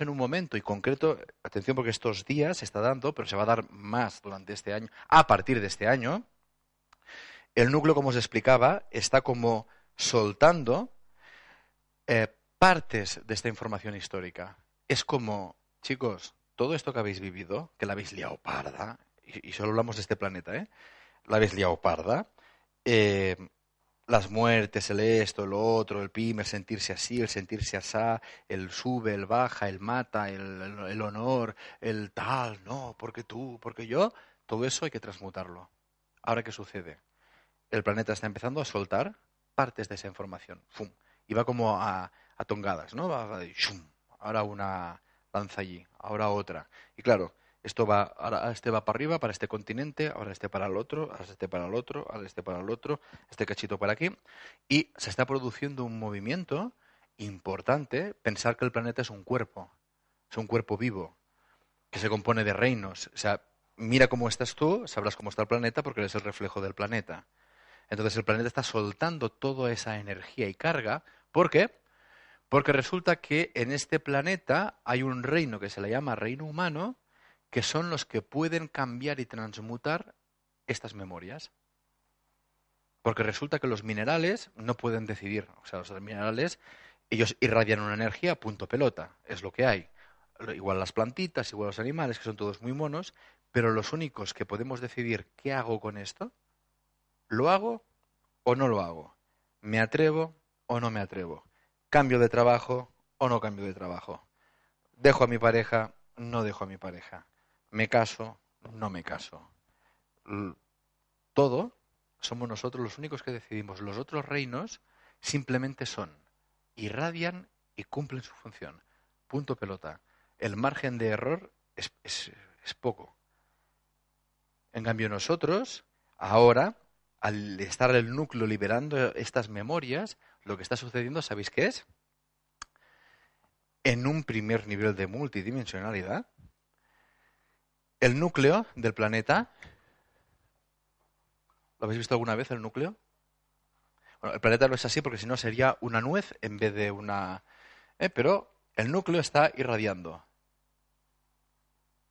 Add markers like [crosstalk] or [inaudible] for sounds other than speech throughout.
En un momento y concreto, atención porque estos días se está dando, pero se va a dar más durante este año, a partir de este año, el núcleo, como os explicaba, está como soltando eh, partes de esta información histórica. Es como, chicos, todo esto que habéis vivido, que la habéis liado parda, y, solo hablamos de este planeta, ¿eh? La habéis liado parda, eh, las muertes, el esto, el otro, el pim, el sentirse así, el sentirse asá, el sube, el baja, el mata, el, honor, el tal, no, porque tú, porque yo, todo eso hay que transmutarlo. Ahora, ¿qué sucede? El planeta está empezando a soltar partes de esa información. ¡Fum! Y va como a, tongadas, ¿no? Va, ahora una lanza allí, ahora otra. Y claro, esto va, ahora este va para arriba, para este continente, ahora este para el otro, ahora este para el otro, ahora este para el otro, este cachito para aquí. Y se está produciendo un movimiento importante, pensar que el planeta es un cuerpo, es un cuerpo vivo, que se compone de reinos. O sea, mira cómo estás tú, sabrás cómo está el planeta porque eres el reflejo del planeta. Entonces el planeta está soltando toda esa energía y carga. ¿Por qué? Porque resulta que en este planeta hay un reino que se le llama reino humano, que son los que pueden cambiar y transmutar estas memorias. Porque resulta que los minerales no pueden decidir. O sea, los minerales, ellos irradian una energía, punto pelota, es lo que hay. Igual las plantitas, igual los animales, que son todos muy monos, pero los únicos que podemos decidir qué hago con esto, ¿lo hago o no lo hago? ¿Me atrevo o no me atrevo? ¿Cambio de trabajo o no cambio de trabajo? ¿Dejo a mi pareja? No dejo a mi pareja me caso, no me caso. Todo somos nosotros los únicos que decidimos. Los otros reinos simplemente son, irradian y cumplen su función. Punto pelota. El margen de error es, es poco. En cambio nosotros, ahora, al estar el núcleo liberando estas memorias, lo que está sucediendo, ¿sabéis qué es? En un primer nivel de multidimensionalidad, el núcleo del planeta. ¿Lo habéis visto alguna vez el núcleo? Bueno, el planeta no es así porque si no sería una nuez en vez de una. ¿eh? Pero el núcleo está irradiando.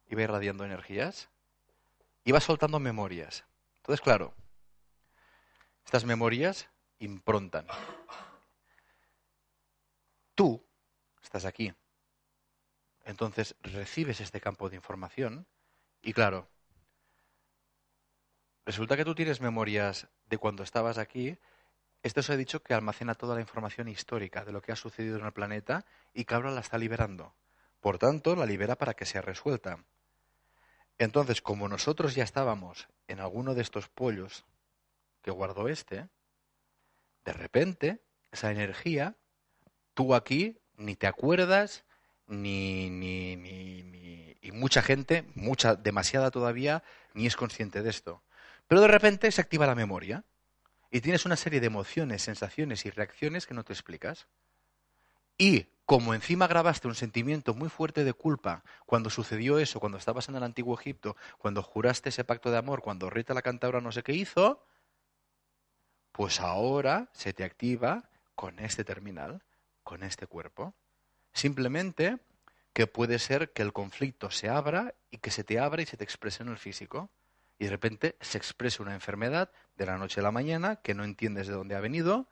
Y va irradiando energías. Y va soltando memorias. Entonces, claro, estas memorias improntan. Tú estás aquí. Entonces recibes este campo de información y claro, resulta que tú tienes memorias de cuando estabas aquí. Esto se ha dicho que almacena toda la información histórica de lo que ha sucedido en el planeta y que ahora la está liberando. Por tanto, la libera para que sea resuelta. Entonces, como nosotros ya estábamos en alguno de estos pollos que guardó este, de repente, esa energía, tú aquí ni te acuerdas, ni, ni, ni, mucha gente, mucha, demasiada todavía, ni es consciente de esto. Pero de repente se activa la memoria y tienes una serie de emociones, sensaciones y reacciones que no te explicas. Y como encima grabaste un sentimiento muy fuerte de culpa cuando sucedió eso, cuando estabas en el antiguo Egipto, cuando juraste ese pacto de amor, cuando Rita la cantadora no sé qué hizo, pues ahora se te activa con este terminal, con este cuerpo. Simplemente que puede ser que el conflicto se abra y que se te abra y se te exprese en el físico. Y de repente se exprese una enfermedad de la noche a la mañana que no entiendes de dónde ha venido,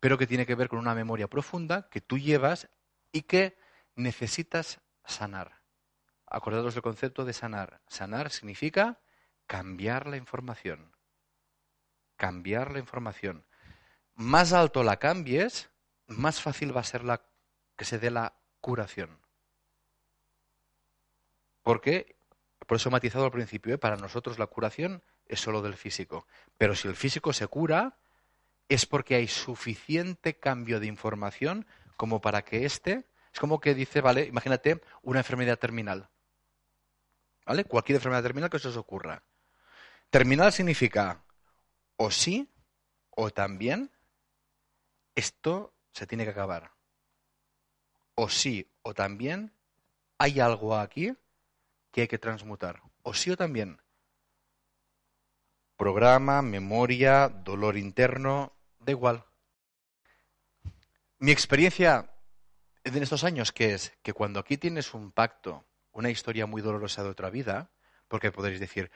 pero que tiene que ver con una memoria profunda que tú llevas y que necesitas sanar. acordaros del concepto de sanar. Sanar significa cambiar la información. Cambiar la información. Más alto la cambies, más fácil va a ser la, que se dé la curación. Porque, por eso he matizado al principio, ¿eh? para nosotros la curación es solo del físico. Pero si el físico se cura, es porque hay suficiente cambio de información como para que éste, es como que dice, vale, imagínate una enfermedad terminal. ¿Vale? Cualquier enfermedad terminal que se os ocurra. Terminal significa o sí o también esto se tiene que acabar. O sí o también hay algo aquí que hay que transmutar. O sí o también. Programa, memoria, dolor interno, da igual. Mi experiencia en estos años que es que cuando aquí tienes un pacto, una historia muy dolorosa de otra vida, porque podréis decir,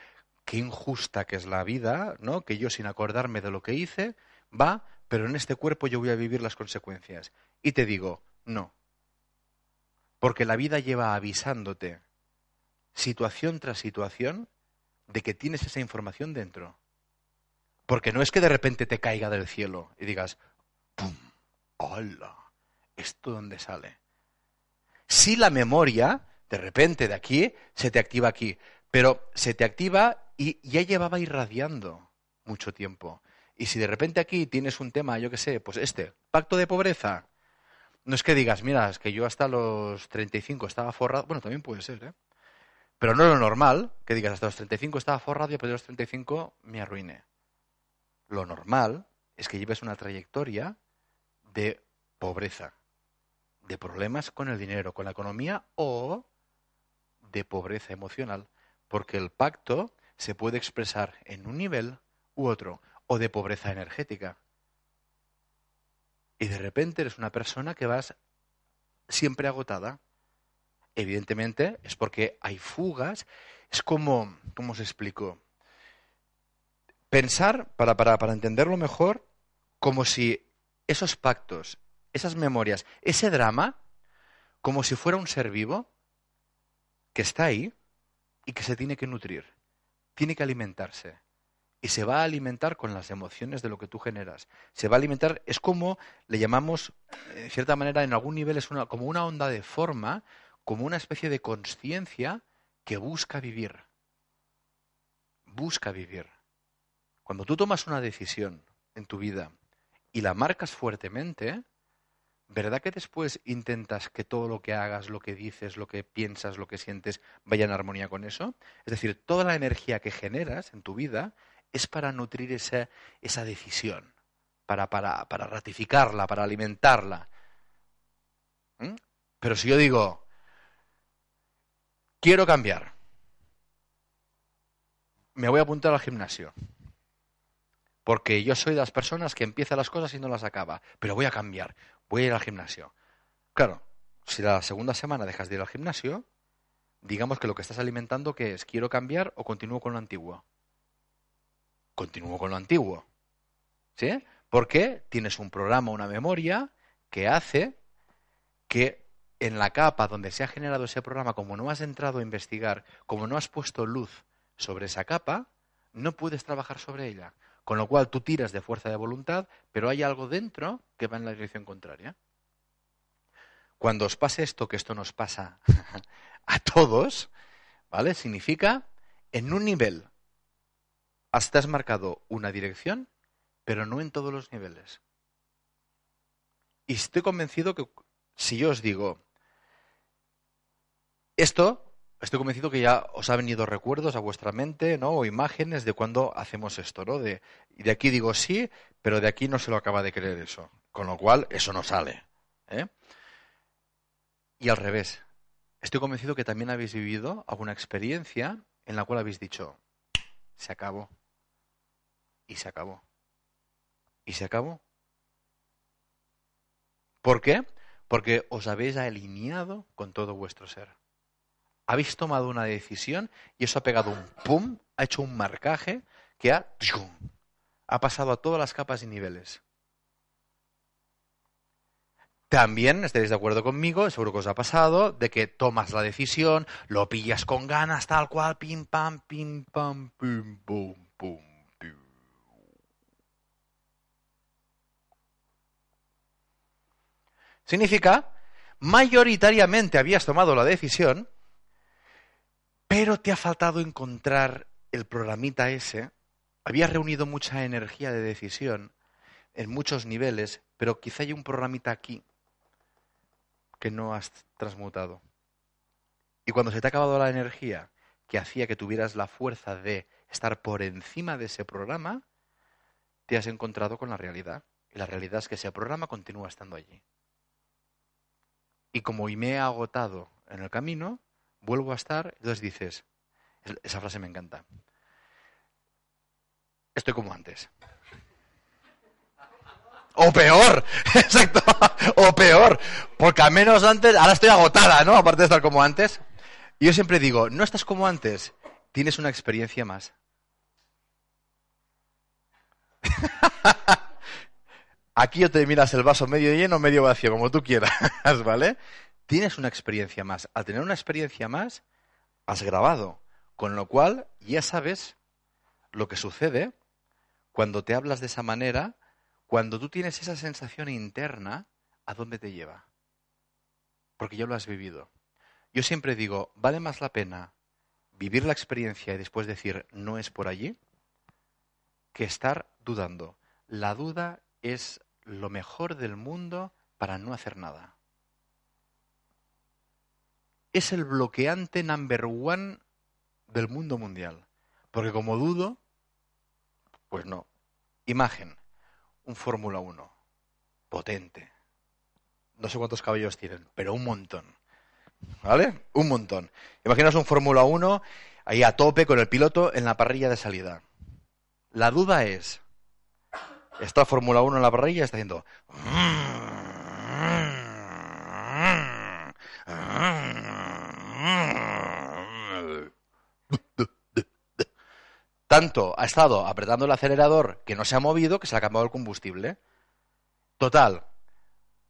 qué injusta que es la vida, ¿no? Que yo sin acordarme de lo que hice, va, pero en este cuerpo yo voy a vivir las consecuencias. Y te digo, no. Porque la vida lleva avisándote, situación tras situación, de que tienes esa información dentro. Porque no es que de repente te caiga del cielo y digas, ¡pum! ¡Hola! ¿Esto dónde sale? Si la memoria, de repente de aquí, se te activa aquí, pero se te activa y ya llevaba irradiando mucho tiempo. Y si de repente aquí tienes un tema, yo qué sé, pues este, pacto de pobreza, no es que digas, mira, es que yo hasta los 35 estaba forrado, bueno, también puede ser, ¿eh? Pero no lo normal que digas, hasta los 35 estaba forrado y a partir de los 35 me arruiné. Lo normal es que lleves una trayectoria de pobreza, de problemas con el dinero, con la economía o de pobreza emocional, porque el pacto se puede expresar en un nivel u otro, o de pobreza energética. Y de repente eres una persona que vas siempre agotada. Evidentemente es porque hay fugas. Es como, ¿cómo os explico? Pensar, para, para, para entenderlo mejor, como si esos pactos, esas memorias, ese drama, como si fuera un ser vivo que está ahí y que se tiene que nutrir, tiene que alimentarse. Y se va a alimentar con las emociones de lo que tú generas. Se va a alimentar, es como le llamamos, en cierta manera, en algún nivel es una, como una onda de forma, como una especie de conciencia que busca vivir. Busca vivir. Cuando tú tomas una decisión en tu vida y la marcas fuertemente, ¿verdad que después intentas que todo lo que hagas, lo que dices, lo que piensas, lo que sientes, vaya en armonía con eso? Es decir, toda la energía que generas en tu vida es para nutrir esa, esa decisión, para, para, para, ratificarla, para alimentarla. ¿Mm? Pero si yo digo, quiero cambiar, me voy a apuntar al gimnasio. Porque yo soy de las personas que empieza las cosas y no las acaba. Pero voy a cambiar. Voy a ir al gimnasio. Claro, si la segunda semana dejas de ir al gimnasio, digamos que lo que estás alimentando que es quiero cambiar o continúo con lo antiguo. Continúo con lo antiguo. ¿Sí? Porque tienes un programa, una memoria que hace que en la capa donde se ha generado ese programa, como no has entrado a investigar, como no has puesto luz sobre esa capa, no puedes trabajar sobre ella. Con lo cual tú tiras de fuerza de voluntad, pero hay algo dentro que va en la dirección contraria. Cuando os pase esto, que esto nos pasa [laughs] a todos, ¿vale? Significa en un nivel hasta has marcado una dirección, pero no en todos los niveles. Y estoy convencido que si yo os digo esto, estoy convencido que ya os ha venido recuerdos a vuestra mente, ¿no? O imágenes de cuando hacemos esto, ¿no? De, de aquí digo sí, pero de aquí no se lo acaba de creer eso. Con lo cual, eso no sale. ¿eh? Y al revés. Estoy convencido que también habéis vivido alguna experiencia en la cual habéis dicho, se acabó. Y se acabó. Y se acabó. ¿Por qué? Porque os habéis alineado con todo vuestro ser habéis tomado una decisión y eso ha pegado un pum, ha hecho un marcaje que ha, ha pasado a todas las capas y niveles. también estaréis de acuerdo conmigo, seguro que os ha pasado, de que tomas la decisión, lo pillas con ganas, tal cual, pim pam, pim pam, pim pum, pum, pim. Significa, mayoritariamente habías tomado la decisión, pero te ha faltado encontrar el programita ese, habías reunido mucha energía de decisión en muchos niveles, pero quizá hay un programita aquí que no has transmutado. Y cuando se te ha acabado la energía que hacía que tuvieras la fuerza de estar por encima de ese programa, te has encontrado con la realidad. Y la realidad es que ese programa continúa estando allí. Y como me he agotado en el camino, vuelvo a estar, entonces dices, esa frase me encanta, estoy como antes. O peor, [laughs] exacto, o peor, porque al menos antes, ahora estoy agotada, ¿no? Aparte de estar como antes. Y yo siempre digo, no estás como antes, tienes una experiencia más. [laughs] Aquí yo te miras el vaso medio lleno, medio vacío, como tú quieras, ¿vale? Tienes una experiencia más. Al tener una experiencia más, has grabado, con lo cual ya sabes lo que sucede cuando te hablas de esa manera cuando tú tienes esa sensación interna, ¿a dónde te lleva? Porque ya lo has vivido. Yo siempre digo, vale más la pena vivir la experiencia y después decir, no es por allí, que estar dudando. La duda es lo mejor del mundo para no hacer nada. Es el bloqueante number one del mundo mundial. Porque como dudo, pues no. Imagen un Fórmula 1 potente. No sé cuántos caballos tienen, pero un montón. ¿Vale? Un montón. Imaginaos un Fórmula 1 ahí a tope con el piloto en la parrilla de salida. La duda es, está Fórmula 1 en la parrilla está haciendo... Tanto ha estado apretando el acelerador que no se ha movido que se ha cambiado el combustible. Total,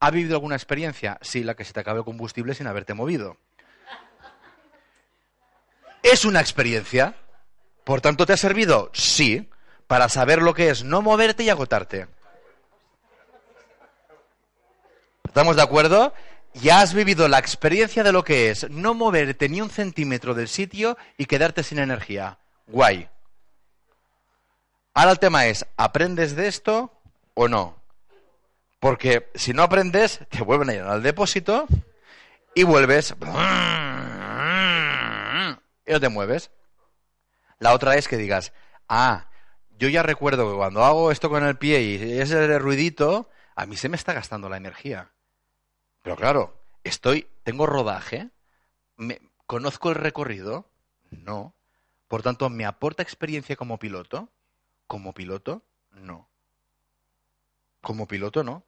¿ha vivido alguna experiencia? Sí, la que se te acabe el combustible sin haberte movido. ¿Es una experiencia? ¿Por tanto te ha servido? Sí, para saber lo que es no moverte y agotarte. ¿Estamos de acuerdo? Ya has vivido la experiencia de lo que es no moverte ni un centímetro del sitio y quedarte sin energía. Guay. Ahora el tema es, ¿aprendes de esto o no? Porque si no aprendes, te vuelven a llenar al depósito y vuelves y no te mueves. La otra es que digas, ah, yo ya recuerdo que cuando hago esto con el pie y ese ruidito, a mí se me está gastando la energía. Pero claro, estoy, tengo rodaje, me, conozco el recorrido, no. Por tanto, me aporta experiencia como piloto. Como piloto, no. Como piloto, no.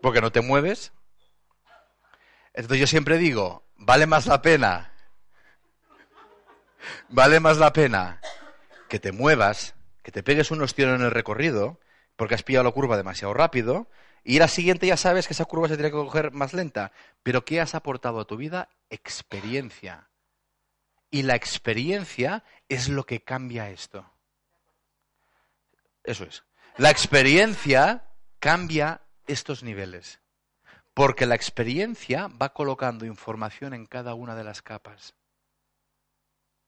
Porque no te mueves. Entonces yo siempre digo, vale más la pena, vale más la pena que te muevas, que te pegues un ostión en el recorrido, porque has pillado la curva demasiado rápido, y la siguiente ya sabes que esa curva se tiene que coger más lenta. Pero ¿qué has aportado a tu vida? Experiencia. Y la experiencia es lo que cambia esto. Eso es. La experiencia cambia estos niveles. Porque la experiencia va colocando información en cada una de las capas.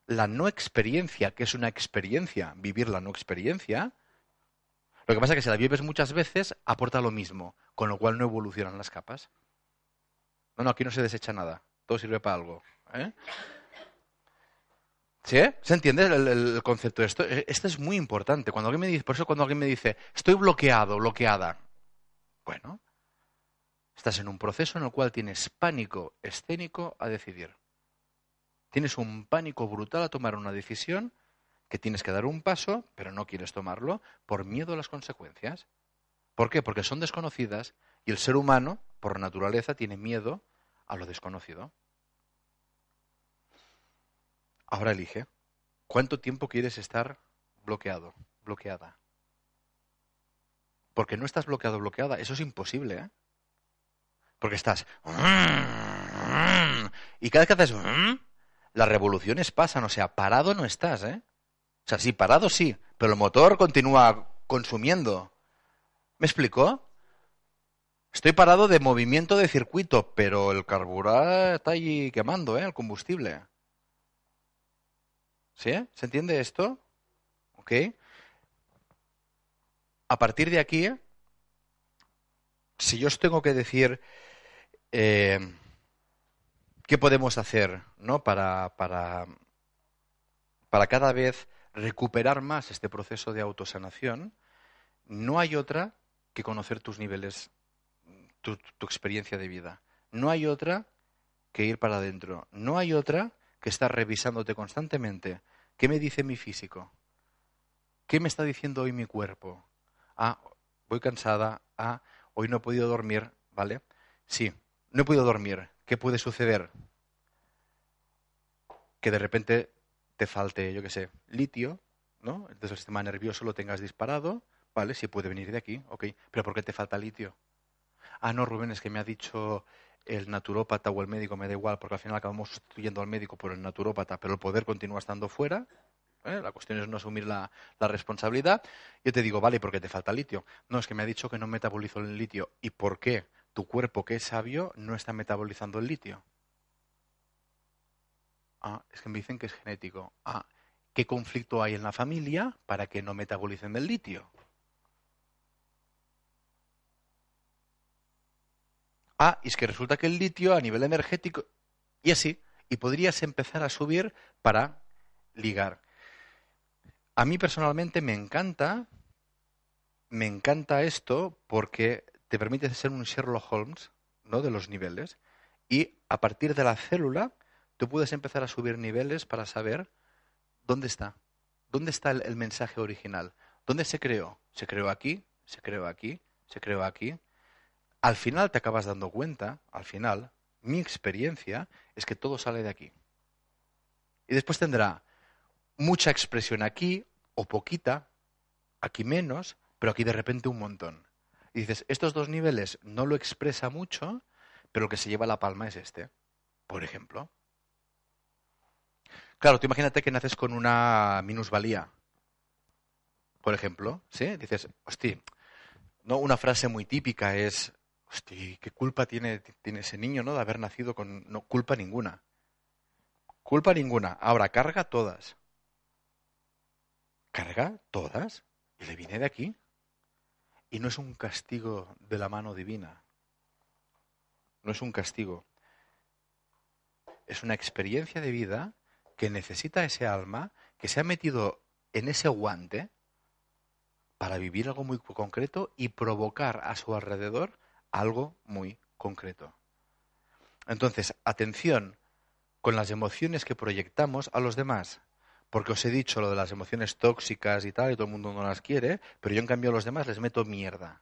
La no experiencia, que es una experiencia, vivir la no experiencia, lo que pasa es que si la vives muchas veces, aporta lo mismo, con lo cual no evolucionan las capas. No, no, aquí no se desecha nada, todo sirve para algo. ¿eh? ¿Sí? ¿Se entiende el, concepto de esto? E, esto es muy importante. Cuando alguien me dice, por eso cuando alguien me dice, estoy bloqueado, bloqueada. Bueno, estás en un proceso en el cual tienes pánico escénico a decidir. Tienes un pánico brutal a tomar una decisión que tienes que dar un paso, pero no quieres tomarlo por miedo a las consecuencias. ¿Por qué? Porque son desconocidas y el ser humano, por naturaleza, tiene miedo a lo desconocido. Ahora elige. ¿Cuánto tiempo quieres estar bloqueado, bloqueada? Porque no estás bloqueado bloqueada. Eso es imposible, ¿eh? Porque estás... Y cada vez que haces... Las revoluciones pasan, o sea, parado no estás, ¿eh? O sea, sí, parado sí, pero el motor continúa consumiendo. ¿Me explicó? Estoy parado de movimiento de circuito, pero el carburador está allí quemando, ¿eh? El combustible. ¿Sí? ¿Se entiende esto? ¿Ok? A partir de aquí, si yo os tengo que decir eh, qué podemos hacer, ¿no? Para, para, para cada vez recuperar más este proceso de autosanación, no hay otra que conocer tus niveles tu, experiencia de vida. No hay otra que ir para adentro. No hay otra que estar revisándote constantemente. ¿Qué me dice mi físico? ¿Qué me está diciendo hoy mi cuerpo? Ah, voy cansada. Ah, hoy no he podido dormir. ¿Vale? Sí, no he podido dormir. ¿Qué puede suceder? Que de repente te falte, yo qué sé, litio, ¿no? Entonces el sistema nervioso lo tengas disparado. ¿Vale? Sí puede venir de aquí, ok. Pero ¿por qué te falta litio? ah, no, Rubén, es que me ha dicho el naturópata o el médico, me da igual, porque al final acabamos sustituyendo al médico por el naturópata, pero el poder continúa estando fuera. ¿eh? La cuestión es no asumir la, responsabilidad. Yo te digo, vale, porque te falta litio. No, es que me ha dicho que no metabolizo el litio. ¿Y por qué tu cuerpo, que es sabio, no está metabolizando el litio? Ah, es que me dicen que es genético. Ah, ¿qué conflicto hay en la familia para que no metabolicen el litio? Ah, y es que resulta que el litio a nivel energético, y así, y podrías empezar a subir para ligar. A mí personalmente me encanta, me encanta esto porque te permite ser un Sherlock Holmes, ¿no? De los niveles. Y a partir de la célula, tú puedes empezar a subir niveles para saber dónde está. ¿Dónde está el, mensaje original? ¿Dónde se creó? ¿Se creó aquí? ¿Se creó aquí? ¿Se creó aquí? al final te acabas dando cuenta, al final, mi experiencia es que todo sale de aquí. Y después tendrá mucha expresión aquí o poquita, aquí menos, pero aquí de repente un montón. Y dices, estos dos niveles no lo expresa mucho, pero lo que se lleva la palma es este, por ejemplo. Claro, tú imagínate que naces con una minusvalía, por ejemplo, ¿sí? Dices, hostia, no, una frase muy típica es, Hostia, ¿qué culpa tiene, tiene ese niño, ¿no? De haber nacido con. No, culpa ninguna. Culpa ninguna. Ahora, carga todas. Carga todas. Y le viene de aquí. Y no es un castigo de la mano divina. No es un castigo. Es una experiencia de vida que necesita ese alma que se ha metido en ese guante para vivir algo muy concreto y provocar a su alrededor algo muy concreto. Entonces, atención con las emociones que proyectamos a los demás. Porque os he dicho lo de las emociones tóxicas y tal, y todo el mundo no las quiere, pero yo en cambio a los demás les meto mierda.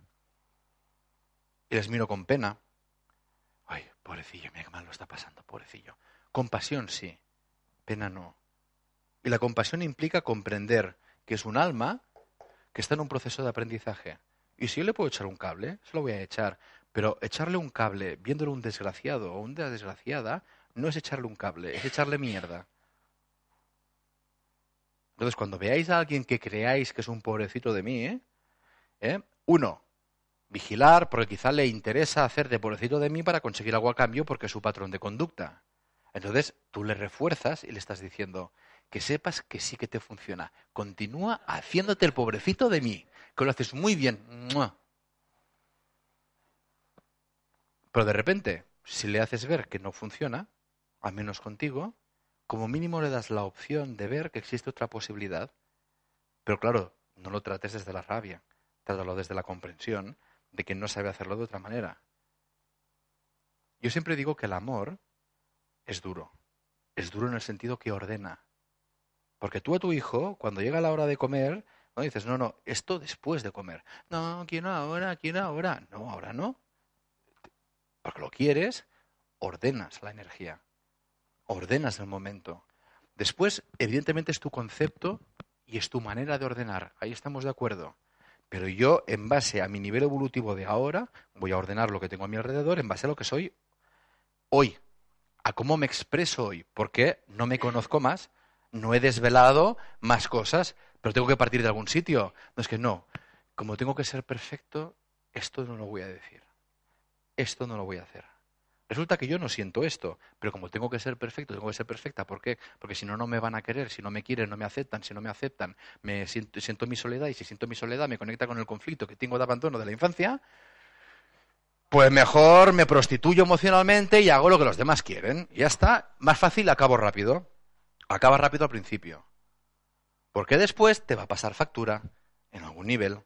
Y les miro con pena. Ay, pobrecillo, mira qué mal lo está pasando, pobrecillo. Compasión sí, no. Y la compasión implica comprender que es un alma que está en un proceso de aprendizaje. Y si yo le puedo echar un cable, se lo voy a echar. Pero echarle un cable viéndole un desgraciado o una desgraciada no es echarle un cable, es echarle mierda. Entonces, cuando veáis a alguien que creáis que es un pobrecito de mí, ¿eh? ¿Eh? uno, vigilar porque quizá le interesa hacer de pobrecito de mí para conseguir algo a cambio porque es su patrón de conducta. Entonces, tú le refuerzas y le estás diciendo que sepas que sí que te funciona. Continúa haciéndote el pobrecito de mí, que lo haces muy bien. Pero de repente, si le haces ver que no funciona, al menos contigo, como mínimo le das la opción de ver que existe otra posibilidad. Pero claro, no lo trates desde la rabia, trátalo desde la comprensión de que no sabe hacerlo de otra manera. Yo siempre digo que el amor es duro. Es duro en el sentido que ordena. Porque tú a tu hijo, cuando llega la hora de comer, no dices, no, no, esto después de comer. No, quiero ahora, quiero ahora. No, ahora no porque lo quieres, ordenas la energía, ordenas el momento. Después, evidentemente, es tu concepto y es tu manera de ordenar. Ahí estamos de acuerdo. Pero yo, en base a mi nivel evolutivo de ahora, voy a ordenar lo que tengo a mi alrededor en base a lo que soy hoy, a cómo me expreso hoy, porque no me conozco más, no he desvelado más cosas, pero tengo que partir de algún sitio. No es que no, como tengo que ser perfecto, esto no lo voy a decir, esto no lo voy a hacer. Resulta que yo no siento esto, pero como tengo que ser perfecto, tengo que ser perfecta. ¿Por qué? Porque si no, no me van a querer, si no me quieren, no me aceptan, si no me aceptan, me siento, siento mi soledad y si siento mi soledad me conecta con el conflicto que tengo de abandono de la infancia, pues mejor me prostituyo emocionalmente y hago lo que los demás quieren. Ya está, más fácil, acabo rápido. Acaba rápido al principio. Porque después te va a pasar factura en algún nivel.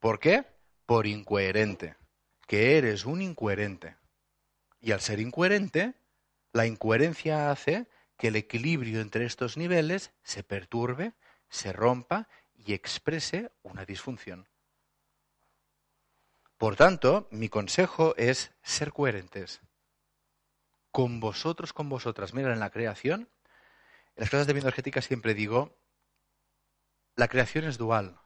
¿Por qué? Por incoherente. Que eres un incoherente. Y al ser incoherente, la incoherencia hace que el equilibrio entre estos niveles se perturbe, se rompa y exprese una disfunción. Por tanto, mi consejo es ser coherentes. Con vosotros, con vosotras. Mira, en la creación, en las clases de bioenergética siempre digo, la creación es dual,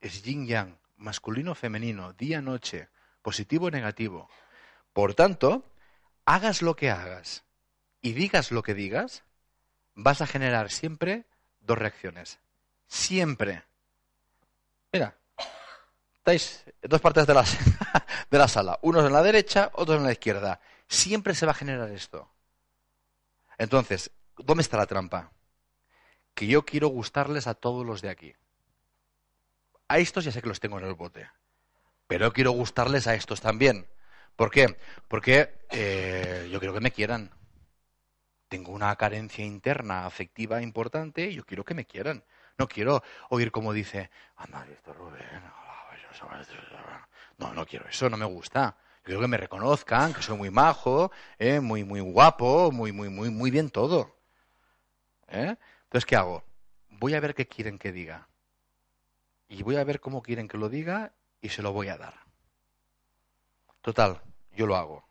es yin-yang, masculino-femenino, día-noche, positivo-negativo. Por tanto, hagas lo que hagas y digas lo que digas, vas a generar siempre dos reacciones. Siempre. Mira, estáis dos partes de la, [laughs] de la sala, unos en la derecha, otros en la izquierda. Siempre se va a generar esto. Entonces, ¿dónde está la trampa? Que yo quiero gustarles a todos los de aquí. A estos ya sé que los tengo en el bote, pero quiero gustarles a estos también. ¿Por qué? Porque eh, yo quiero que me quieran. Tengo una carencia interna afectiva importante y yo quiero que me quieran. No quiero oír como dice, anda, esto Rubén. No, no quiero eso, no me gusta. Yo quiero que me reconozcan, que soy muy majo, eh, muy, muy guapo, muy, muy, muy, muy bien todo. ¿Eh? Entonces, ¿qué hago? Voy a ver qué quieren que diga. Y voy a ver cómo quieren que lo diga y se lo voy a dar. Total, yo lo hago.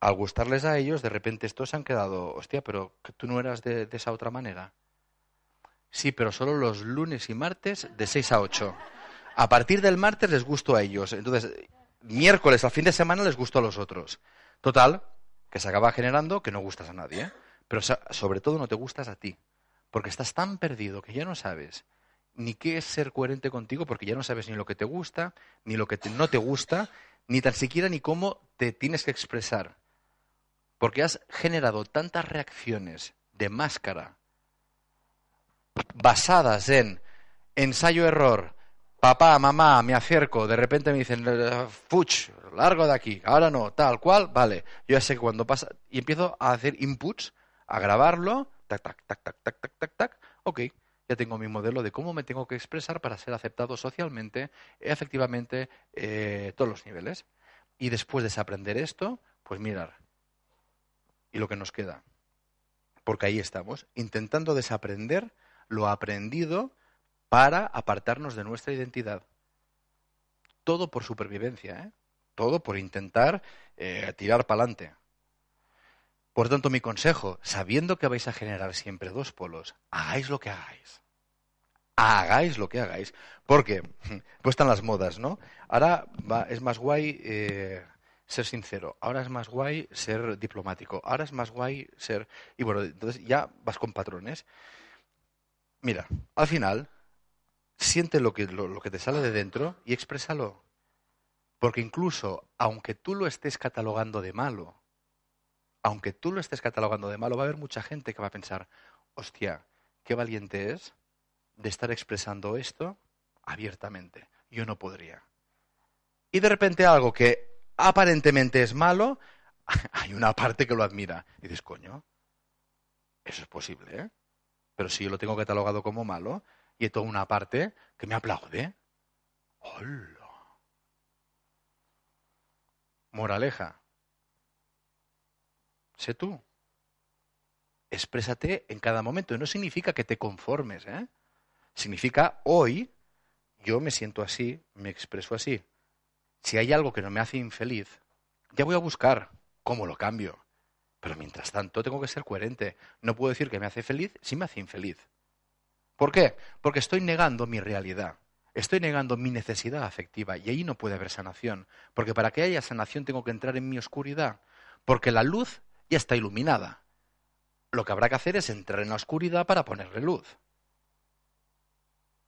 Al gustarles a ellos, de repente estos se han quedado, hostia, pero tú no eras de, esa otra manera. Sí, pero solo los lunes y martes de 6 a 8. A partir del martes les gusto a ellos. Entonces, miércoles, al fin de semana, les gusto a los otros. Total, que se acaba generando que no gustas a nadie. ¿eh? Pero sobre todo no te gustas a ti. Porque estás tan perdido que ya no sabes ni qué es ser coherente contigo, porque ya no sabes ni lo que te gusta, ni lo que no te gusta, ni tan siquiera ni cómo te tienes que expresar. Porque has generado tantas reacciones de máscara basadas en ensayo-error, papá, mamá, me acerco, de repente me dicen, fuch, largo de aquí, ahora no, tal cual, vale. Yo ya sé que cuando pasa, y empiezo a hacer inputs, a grabarlo, tac, tac, tac, tac, tac, tac, tac, tac, ok, ya tengo mi modelo de cómo me tengo que expresar para ser aceptado socialmente, efectivamente, eh, todos los niveles. Y después de desaprender esto, pues mirar. Y lo que nos queda. Porque ahí estamos, intentando desaprender lo aprendido para apartarnos de nuestra identidad. Todo por supervivencia, ¿eh? todo por intentar eh, tirar para adelante. Por tanto, mi consejo, sabiendo que vais a generar siempre dos polos, hagáis lo que hagáis. Hagáis lo que hagáis. Porque, [laughs] pues están las modas, ¿no? Ahora es más guay eh, ser sincero. Ahora es más guay ser diplomático. Ahora es más guay ser... Y bueno, entonces ya vas con patrones. Mira, al final, siente lo que, lo que te sale de dentro y exprésalo. Porque incluso, aunque tú lo estés catalogando de malo, aunque tú lo estés catalogando de malo, va a haber mucha gente que va a pensar, hostia, qué valiente es de estar expresando esto abiertamente. Yo no podría. Y de repente algo que aparentemente es malo, [laughs] hay una parte que lo admira. Y dices, coño, eso es posible, ¿eh? Pero si yo lo tengo catalogado como malo toda una parte que me aplaude. ¡Hola! Moraleja, Sé tú. Exprésate en cada momento. No significa que te conformes, ¿eh? Significa hoy yo me siento así, me expreso así. Si hay algo que no me hace infeliz, ya voy a buscar cómo lo cambio. Pero mientras tanto tengo que ser coherente. No puedo decir que me hace feliz si me hace infeliz. ¿Por qué? Porque estoy negando mi realidad. Estoy negando mi necesidad afectiva y ahí no puede haber sanación, porque para que haya sanación tengo que entrar en mi oscuridad, porque la luz ya está iluminada. Lo que habrá que hacer es entrar en la oscuridad para ponerle luz.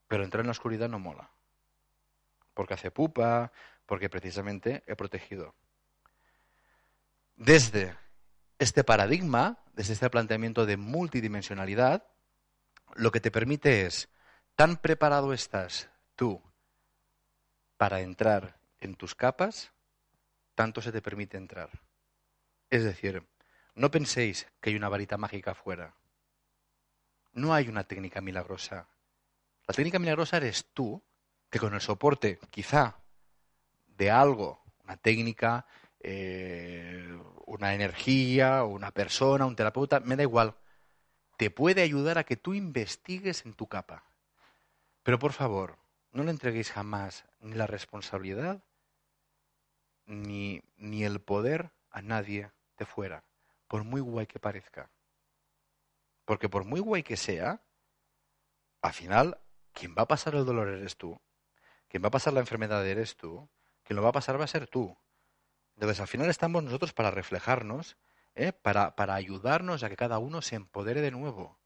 Pero entrar en la oscuridad no mola, porque hace pupa, porque precisamente he protegido. Desde este paradigma, desde este planteamiento de multidimensionalidad, lo que te permite es, tan preparado estás tú para entrar en tus capas, tanto se te permite entrar. Es decir, no penséis que hay una varita mágica afuera. No hay una técnica milagrosa. La técnica milagrosa eres tú, que con el soporte, quizá, de algo, una técnica, eh, una energía, una persona, un terapeuta, me da igual, te puede ayudar a que tú investigues en tu capa. Pero por favor, no le entreguéis jamás ni la responsabilidad ni, ni el poder a nadie de fuera, por muy guay que parezca. Porque por muy guay que sea, al final, quien va a pasar el dolor eres tú. Quien va a pasar la enfermedad eres tú. Quien lo va a pasar va a ser tú. Entonces, al final estamos nosotros para reflejarnos, ¿eh? para, para ayudarnos a que cada uno se empodere de nuevo.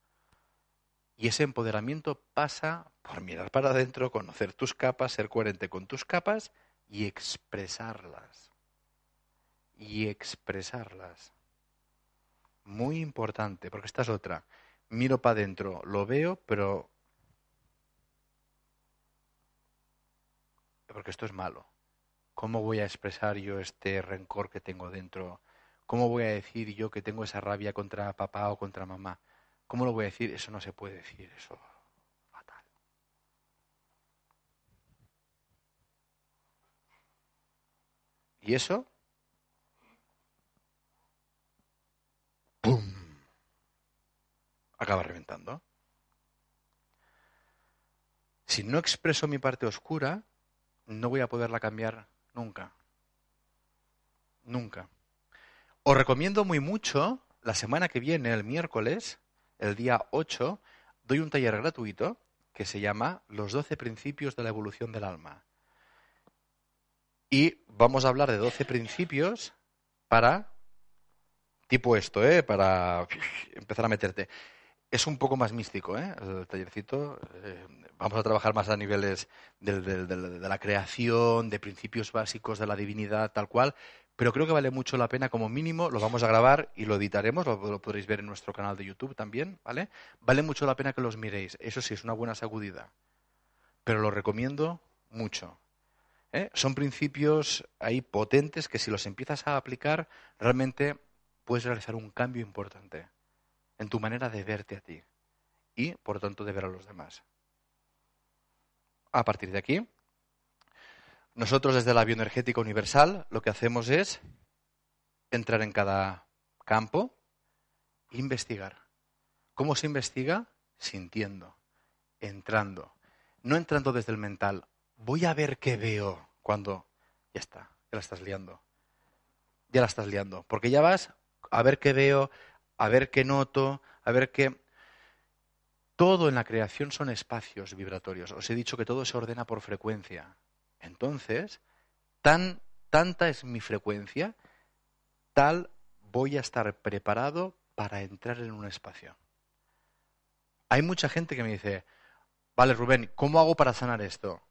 Y ese empoderamiento pasa por mirar para adentro, conocer tus capas, ser coherente con tus capas y expresarlas. Y expresarlas. Muy importante, porque esta es otra. Miro para adentro, lo veo, pero... Porque esto es malo. ¿Cómo voy a expresar yo este rencor que tengo dentro? ¿Cómo voy a decir yo que tengo esa rabia contra papá o contra mamá? ¿Cómo lo voy a decir? Eso no se puede decir, eso fatal. ¿Y eso? ¡Pum! Acaba reventando. Si no expreso mi parte oscura, no voy a poderla cambiar nunca. Nunca. Os recomiendo muy mucho la semana que viene, el miércoles, el día 8, doy un taller gratuito que se llama Los 12 principios de la evolución del alma. Y vamos a hablar de 12 principios para, tipo esto, ¿eh? para empezar a meterte. Es un poco más místico, ¿eh? el tallercito. Eh, vamos a trabajar más a niveles de la creación, de principios básicos de la divinidad, tal cual pero creo que vale mucho la pena como mínimo, lo vamos a grabar y lo editaremos, lo, podréis ver en nuestro canal de YouTube también, ¿vale? Vale mucho la pena que los miréis, eso sí, es una buena sacudida, pero lo recomiendo mucho. ¿eh? Son principios ahí potentes que si los empiezas a aplicar, realmente puedes realizar un cambio importante en tu manera de verte a ti y, por tanto, de ver a los demás. A partir de aquí, nosotros desde la bioenergética universal lo que hacemos es entrar en cada campo e investigar. ¿Cómo se investiga? Sintiendo, entrando. No entrando desde el mental. Voy a ver qué veo cuando ya está, ya la estás liando. Ya la estás liando. Porque ya vas a ver qué veo, a ver qué noto, a ver qué... Todo en la creación son espacios vibratorios. Os he dicho que todo se ordena por frecuencia. Entonces, tan, tanta es mi frecuencia, tal voy a estar preparado para entrar en un espacio. Hay mucha gente que me dice, vale Rubén, ¿cómo hago para sanar esto?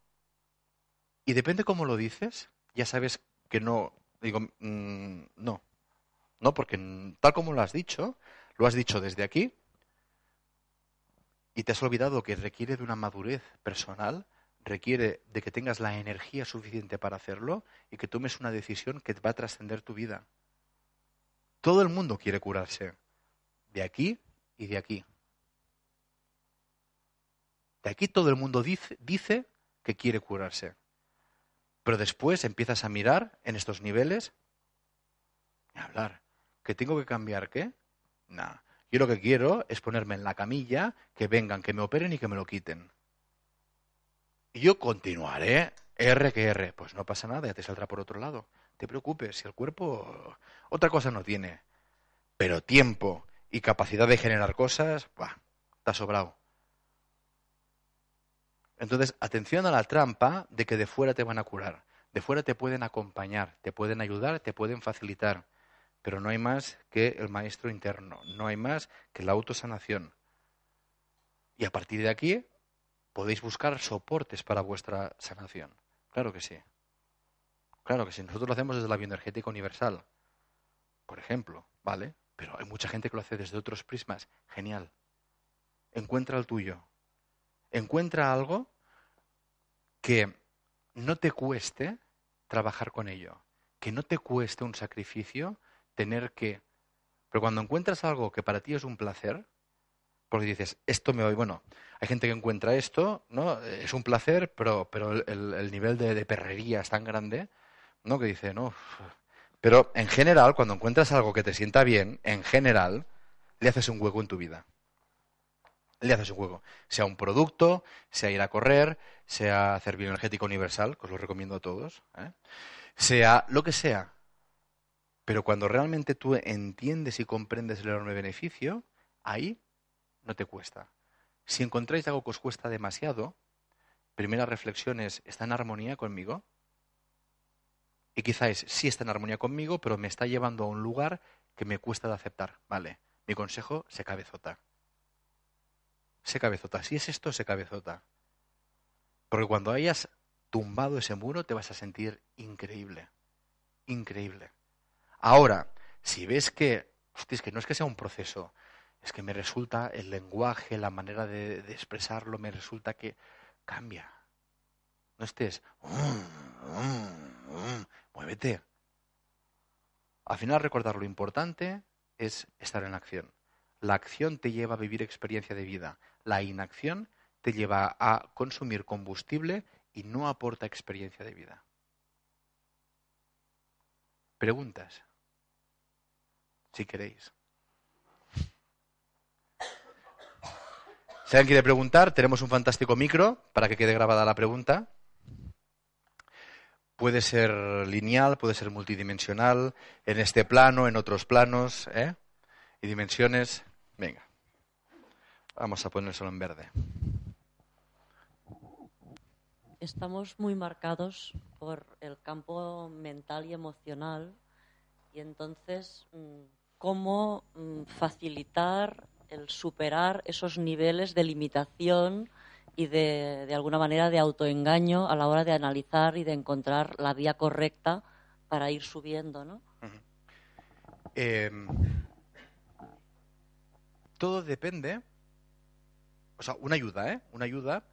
Y depende cómo lo dices, ya sabes que no, digo, mm, no, no, porque tal como lo has dicho, lo has dicho desde aquí, y te has olvidado que requiere de una madurez personal requiere de que tengas la energía suficiente para hacerlo y que tomes una decisión que va a trascender tu vida. Todo el mundo quiere curarse, de aquí y de aquí. De aquí todo el mundo dice, que quiere curarse. Pero después empiezas a mirar en estos niveles y hablar. ¿Que tengo que cambiar qué? Nada. Yo lo que quiero es ponerme en la camilla, que vengan, que me operen y que me lo quiten. Y yo continuaré R que R. Pues no pasa nada, ya te saldrá por otro lado. Te preocupes, si el cuerpo otra cosa no tiene. Pero tiempo y capacidad de generar cosas, bah, está sobrado. Entonces, atención a la trampa de que de fuera te van a curar. De fuera te pueden acompañar, te pueden ayudar, te pueden facilitar. Pero no hay más que el maestro interno, no hay más que la autosanación. Y a partir de aquí podéis buscar soportes para vuestra sanación. Claro que sí. Claro que sí. Nosotros lo hacemos desde la bioenergética universal, por ejemplo, ¿vale? Pero hay mucha gente que lo hace desde otros prismas. Genial. Encuentra el tuyo. Encuentra algo que no te cueste trabajar con ello, que no te cueste un sacrificio tener que... Pero cuando encuentras algo que para ti es un placer, porque dices, esto me voy, bueno, hay gente que encuentra esto, ¿no? Es un placer, pero, pero el, nivel de, de, perrería es tan grande, ¿no? Que dice, no. Pero en general, cuando encuentras algo que te sienta bien, en general, le haces un hueco en tu vida le haces un juego. Sea un producto, sea ir a correr, sea hacer bioenergética universal, que os lo recomiendo a todos, ¿eh? sea lo que sea. Pero cuando realmente tú entiendes y comprendes el enorme beneficio, ahí no te cuesta. Si encontráis algo que os cuesta demasiado, primera reflexión es, ¿está en armonía conmigo? Y quizá es, sí está en armonía conmigo, pero me está llevando a un lugar que me cuesta de aceptar. Vale, mi consejo se cabezota se cabezota. Si es esto, se cabezota. Porque cuando hayas tumbado ese muro te vas a sentir increíble. Increíble. Ahora, si ves que, hostia, es que no es que sea un proceso, es que me resulta el lenguaje, la manera de, expresarlo, me resulta que cambia. No estés, muévete. Al final recordar lo importante es estar en acción. La acción te lleva a vivir experiencia de vida. La inacción te lleva a consumir combustible y no aporta experiencia de vida. Preguntas, si queréis. Si alguien quiere preguntar, tenemos un fantástico micro para que quede grabada la pregunta. Puede ser lineal, puede ser multidimensional, en este plano, en otros planos, ¿eh? y dimensiones. Venga. Vamos a ponérselo en verde. Estamos muy marcados por el campo mental y emocional y entonces mm, cómo mm, facilitar el superar esos niveles de limitación y de, de alguna manera de autoengaño a la hora de analizar y de encontrar la vía correcta para ir subiendo, ¿no? Em, todo depende o sea, una ayuda, ¿eh? Una ayuda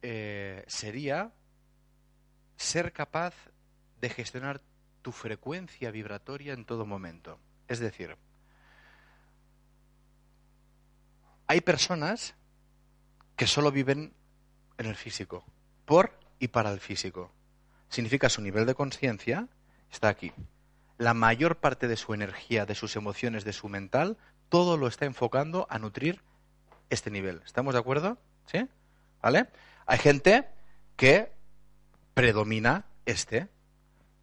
eh, sería ser capaz de gestionar tu frecuencia vibratoria en todo momento. Es decir, hay personas que solo viven en el físico, por y para el físico. Significa su nivel de conciencia está aquí. La mayor parte de su energía, de sus emociones, de su mental, todo lo está enfocando a nutrir este nivel. ¿Estamos de acuerdo? ¿Sí? ¿Vale? Hay gente que predomina este,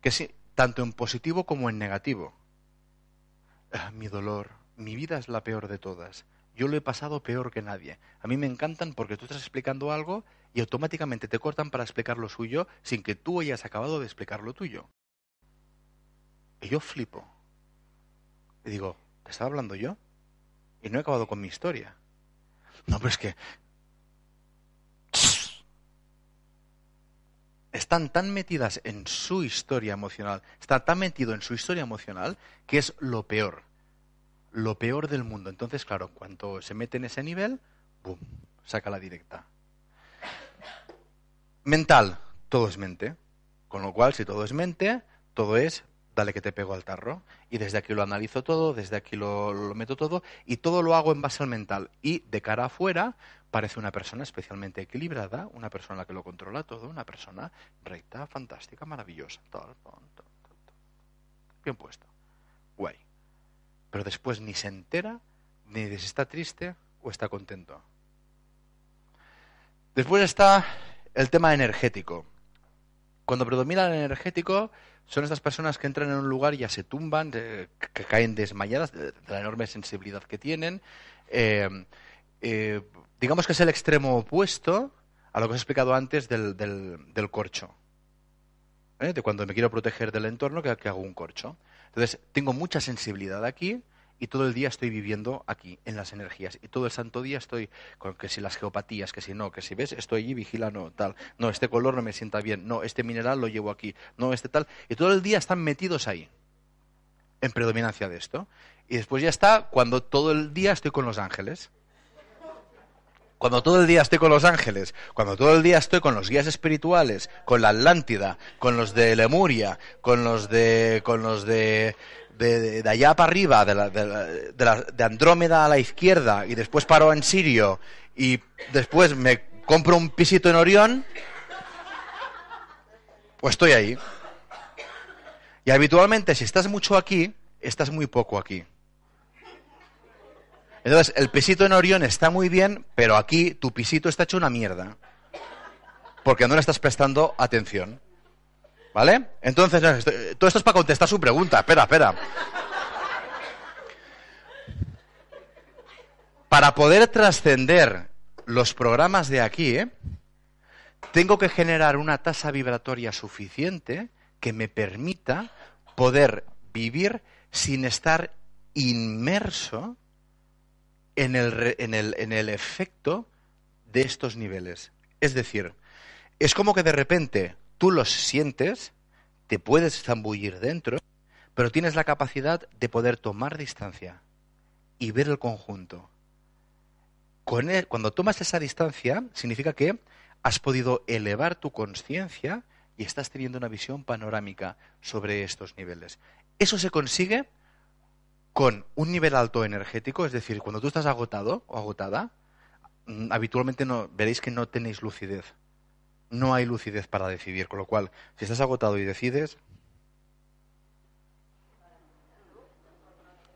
que sí, tanto en positivo como en negativo. Ah, mi dolor, mi vida es la peor de todas. Yo lo he pasado peor que nadie. A mí me encantan porque tú estás explicando algo y automáticamente te cortan para explicar lo suyo sin que tú hayas acabado de explicar lo tuyo. Y yo flipo. Y digo, ¿te estaba hablando yo? Y no he acabado con mi historia. No, pero es que... Están tan metidas en su historia emocional, está tan metido en su historia emocional que es lo peor, lo peor del mundo. Entonces, claro, cuanto se mete en ese nivel, ¡boom! Saca la directa. Mental, todo es mente. Con lo cual, si todo es mente, todo es dale que te pego al tarro. Y desde aquí lo analizo todo, desde aquí lo, meto todo, y todo lo hago en base al mental. Y de cara afuera, parece una persona especialmente equilibrada, una persona que lo controla todo, una persona recta, fantástica, maravillosa. Bien puesto. Guay. Pero después ni se entera, ni si está triste o está contento. Después está el tema energético. Cuando predomina el energético, son estas personas que entran en un lugar y ya se tumban, que caen desmayadas de, la enorme sensibilidad que tienen. Eh, eh, digamos que es el extremo opuesto a lo que os he explicado antes del, del, corcho. ¿eh? De cuando me quiero proteger del entorno, que, que hago un corcho. Entonces, tengo mucha sensibilidad aquí y todo el día estoy viviendo aquí, en las energías. Y todo el santo día estoy con que si las geopatías, que si no, que si ves, estoy allí vigilando, tal. No, este color no me sienta bien. No, este mineral lo llevo aquí. No, este tal. Y todo el día están metidos ahí, en predominancia de esto. Y después ya está cuando todo el día estoy con los ángeles. Cuando todo el día estoy con los ángeles, cuando todo el día estoy con los guías espirituales, con la Atlántida, con los de Lemuria, con los de, con los de de, allá para arriba, de, la, de, de, Andrómeda a la izquierda, y después paro en Sirio, y después me compro un pisito en Orión, pues estoy ahí. Y habitualmente, si estás mucho aquí, estás muy poco aquí. Entonces, el pisito en Orión está muy bien, pero aquí tu pisito está hecho una mierda. Porque no le estás prestando atención. ¿Vale? Entonces, todo esto es para contestar su pregunta. Espera, espera. Para poder trascender los programas de aquí, ¿eh? tengo que generar una tasa vibratoria suficiente que me permita poder vivir sin estar inmerso en el, en el, en el efecto de estos niveles. Es decir, es como que de repente tú los sientes, te puedes zambullir dentro, pero tienes la capacidad de poder tomar distancia y ver el conjunto. Con cuando tomas esa distancia, significa que has podido elevar tu conciencia y estás teniendo una visión panorámica sobre estos niveles. Eso se consigue con un nivel alto energético, es decir, cuando tú estás agotado o agotada, mm, habitualmente no, veréis que no tenéis lucidez no hay lucidez para decidir. Con lo cual, si estás agotado y decides,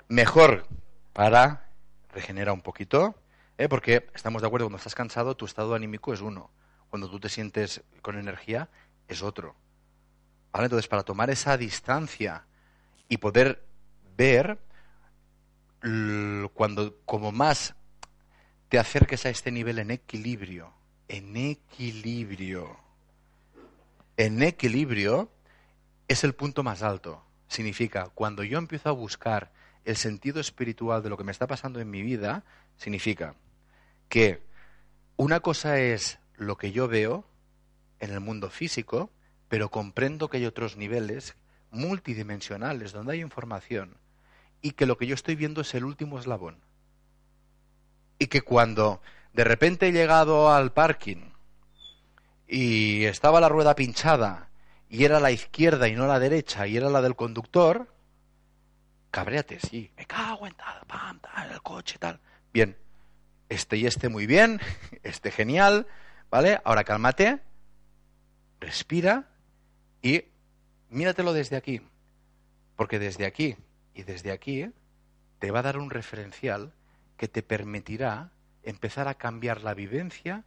mejor para regenera un poquito, ¿eh? porque estamos de acuerdo, cuando estás cansado, tu estado anímico es uno. Cuando tú te sientes con energía, es otro. ¿Vale? Entonces, para tomar esa distancia y poder ver cuando como más te acerques a este nivel en equilibrio, en equilibrio. En equilibrio es el punto más alto. Significa, cuando yo empiezo a buscar el sentido espiritual de lo que me está pasando en mi vida, significa que una cosa es lo que yo veo en el mundo físico, pero comprendo que hay otros niveles multidimensionales donde hay información y que lo que yo estoy viendo es el último eslabón. Y que cuando de repente he llegado al parking y estaba la rueda pinchada y era la izquierda y no la derecha y era la del conductor, cabréate, sí, me cago en tal, pam, tal, el coche, tal. Bien, este y este muy bien, [laughs] este genial, ¿vale? Ahora cálmate, respira y míratelo desde aquí, porque desde aquí y desde aquí te va a dar un referencial que te permitirá empezar a cambiar la vivencia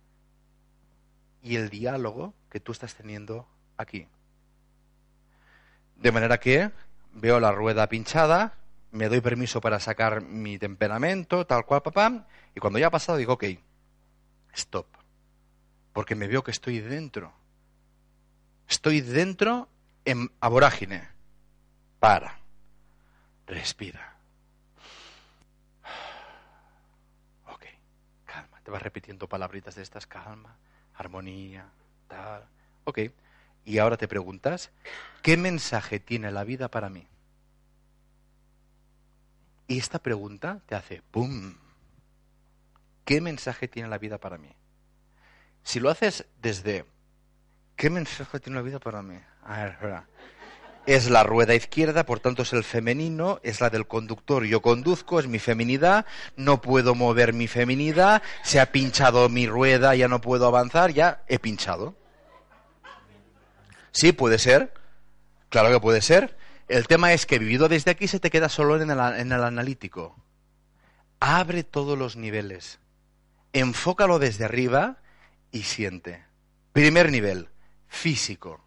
y el diálogo que tú estás teniendo aquí. De manera que veo la rueda pinchada, me doy permiso para sacar mi temperamento, tal cual, papá, y cuando ya ha pasado digo, ok, stop, porque me veo que estoy dentro. Estoy dentro en aborágine. Para. Respira. te vas repitiendo palabritas de estas, calma, armonía, tal. Ok. Y ahora te preguntas, ¿qué mensaje tiene la vida para mí? Y esta pregunta te hace ¡pum! ¿Qué mensaje tiene la vida para mí? Si lo haces desde ¿qué mensaje tiene la vida para mí? A ver, es la rueda izquierda, por tanto es el femenino, es la del conductor, yo conduzco, es mi feminidad, no puedo mover mi feminidad, se ha pinchado mi rueda, ya no puedo avanzar, ya he pinchado. Sí, puede ser, claro que puede ser. El tema es que vivido desde aquí se te queda solo en el, en el analítico. Abre todos los niveles, enfócalo desde arriba y siente. Primer nivel, físico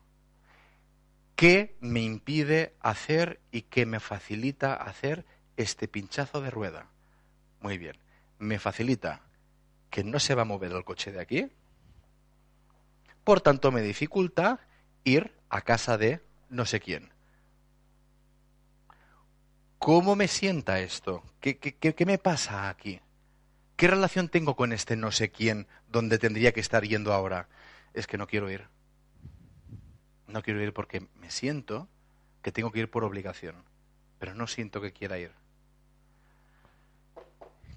¿Qué me impide hacer y qué me facilita hacer este pinchazo de rueda? Muy bien. Me facilita que no se va a mover el coche de aquí. por tanto me dificulta ir a casa de no sé quién. ¿Cómo me sienta esto? ¿Qué, qué, me pasa aquí? ¿Qué relación tengo con este no sé quién donde tendría que estar yendo ahora? Es que no quiero ir. No quiero ir porque me siento que tengo que ir por obligación, pero no siento que quiera ir.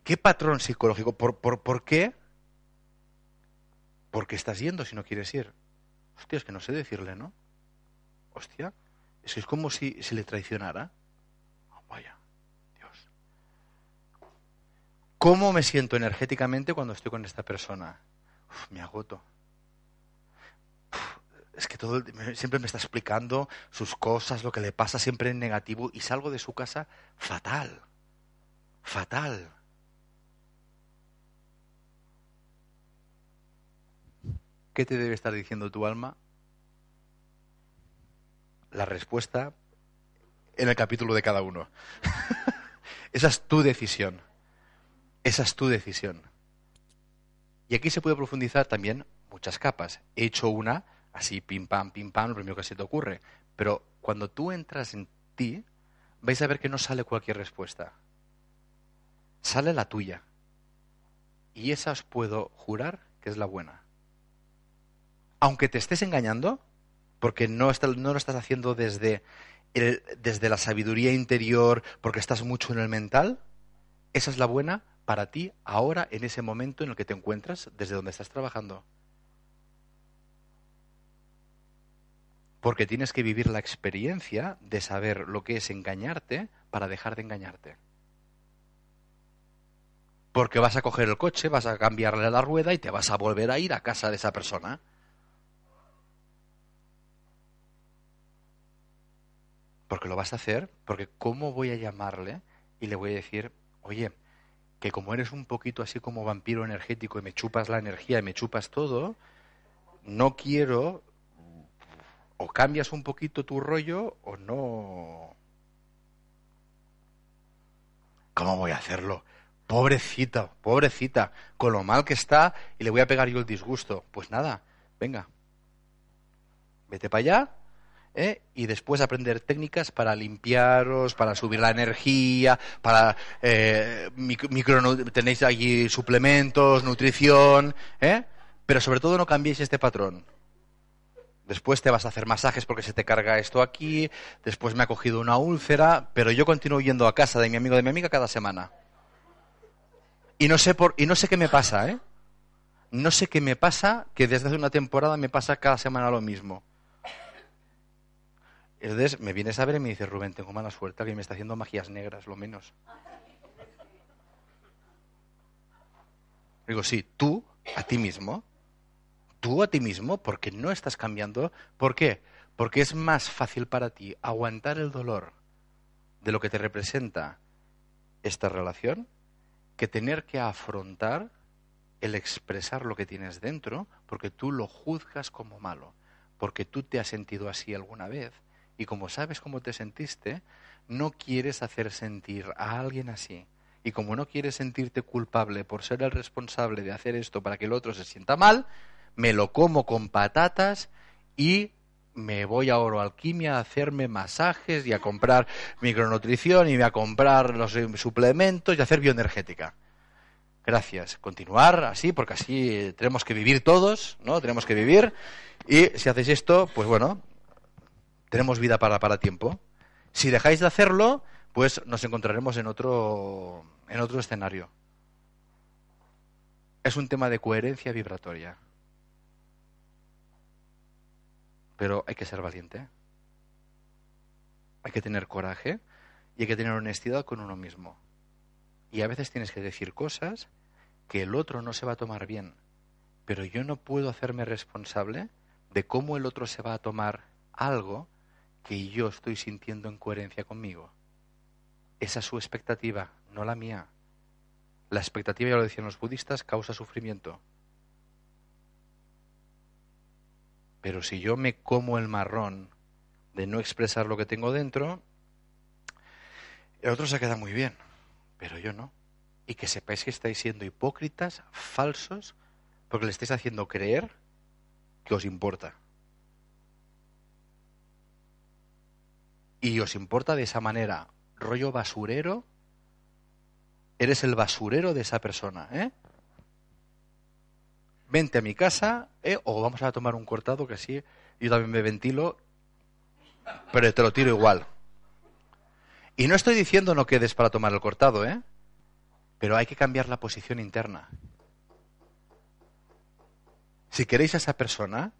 ¿Qué patrón psicológico? ¿Por, por, por qué? ¿Por qué estás yendo si no quieres ir? Hostia, es que no sé decirle, ¿no? Hostia, es que es como si se le traicionara. vaya, Dios. ¿Cómo me siento energéticamente cuando estoy con esta persona? me agoto. Es que todo siempre me está explicando sus cosas, lo que le pasa siempre en negativo y salgo de su casa fatal. Fatal. ¿Qué te debe estar diciendo tu alma? La respuesta en el capítulo de cada uno. [laughs] Esa es tu decisión. Esa es tu decisión. Y aquí se puede profundizar también muchas capas. He hecho una, así pim pam, pim pam, lo primero que se te ocurre. Pero cuando tú entras en ti, vais a ver que no sale cualquier respuesta. Sale la tuya. Y esa os puedo jurar que es la buena aunque te estés engañando, porque no, no lo estás haciendo desde, desde la sabiduría interior, porque estás mucho en el mental, esa es la buena para ti ahora, en ese momento en el que te encuentras, desde donde estás trabajando. Porque tienes que vivir la experiencia de saber lo que es engañarte para dejar de engañarte. Porque vas a coger el coche, vas a cambiarle la rueda y te vas a volver a ir a casa de esa persona. Porque lo vas a hacer, porque ¿cómo voy a llamarle y le voy a decir, oye, que como eres un poquito así como vampiro energético y me chupas la energía y me chupas todo, no quiero, o cambias un poquito tu rollo o no. ¿Cómo voy a hacerlo? Pobrecita, pobrecita, con lo mal que está y le voy a pegar yo el disgusto. Pues nada, venga, vete para allá ¿eh? y después aprender técnicas para limpiaros, para subir la energía, para eh, micro, tenéis allí suplementos, nutrición, ¿eh? pero sobre todo no cambiéis este patrón. Después te vas a hacer masajes porque se te carga esto aquí, después me ha cogido una úlcera, pero yo continúo yendo a casa de mi amigo de mi amiga cada semana. Y no sé por y no sé qué me pasa, ¿eh? No sé qué me pasa, que desde hace una temporada me pasa cada semana lo mismo. Entonces me vienes a ver y me dice, Rubén, tengo mala suerte, que me está haciendo magías negras, lo menos. Digo, sí, tú, a ti mismo, tú a ti mismo, porque no estás cambiando. ¿Por qué? Porque es más fácil para ti aguantar el dolor de lo que te representa esta relación que tener que afrontar el expresar lo que tienes dentro porque tú lo juzgas como malo, porque tú te has sentido así alguna vez y como sabes cómo te sentiste, no quieres hacer sentir a alguien así. Y como no quieres sentirte culpable por ser el responsable de hacer esto para que el otro se sienta mal, me lo como con patatas y me voy a oroalquimia a hacerme masajes y a comprar micronutrición y a comprar los suplementos y a hacer bioenergética. Gracias. Continuar así, porque así tenemos que vivir todos, ¿no? Tenemos que vivir. Y si hacéis esto, pues bueno, tenemos vida para, para tiempo. Si dejáis de hacerlo, pues nos encontraremos en otro, en otro escenario. Es un tema de coherencia vibratoria. Pero hay que ser valiente. Hay que tener coraje y hay que tener honestidad con uno mismo. Y a veces tienes que decir cosas que el otro no se va a tomar bien. Pero yo no puedo hacerme responsable de cómo el otro se va a tomar algo que yo estoy sintiendo en coherencia conmigo. Esa es su expectativa, no la mía. La expectativa, ya lo decían los budistas, causa sufrimiento. Pero si yo me como el marrón de no expresar lo que tengo dentro, el otro se queda muy bien, pero yo no. Y que sepáis que estáis siendo hipócritas, falsos, porque le estáis haciendo creer que os importa. Y os importa de esa manera, rollo basurero, eres el basurero de esa persona, ¿eh? Vente a mi casa, ¿eh? o vamos a tomar un cortado que así yo también me ventilo, pero te lo tiro igual. Y no estoy diciendo no quedes para tomar el cortado, ¿eh? Pero hay que cambiar la posición interna. Si queréis a esa persona,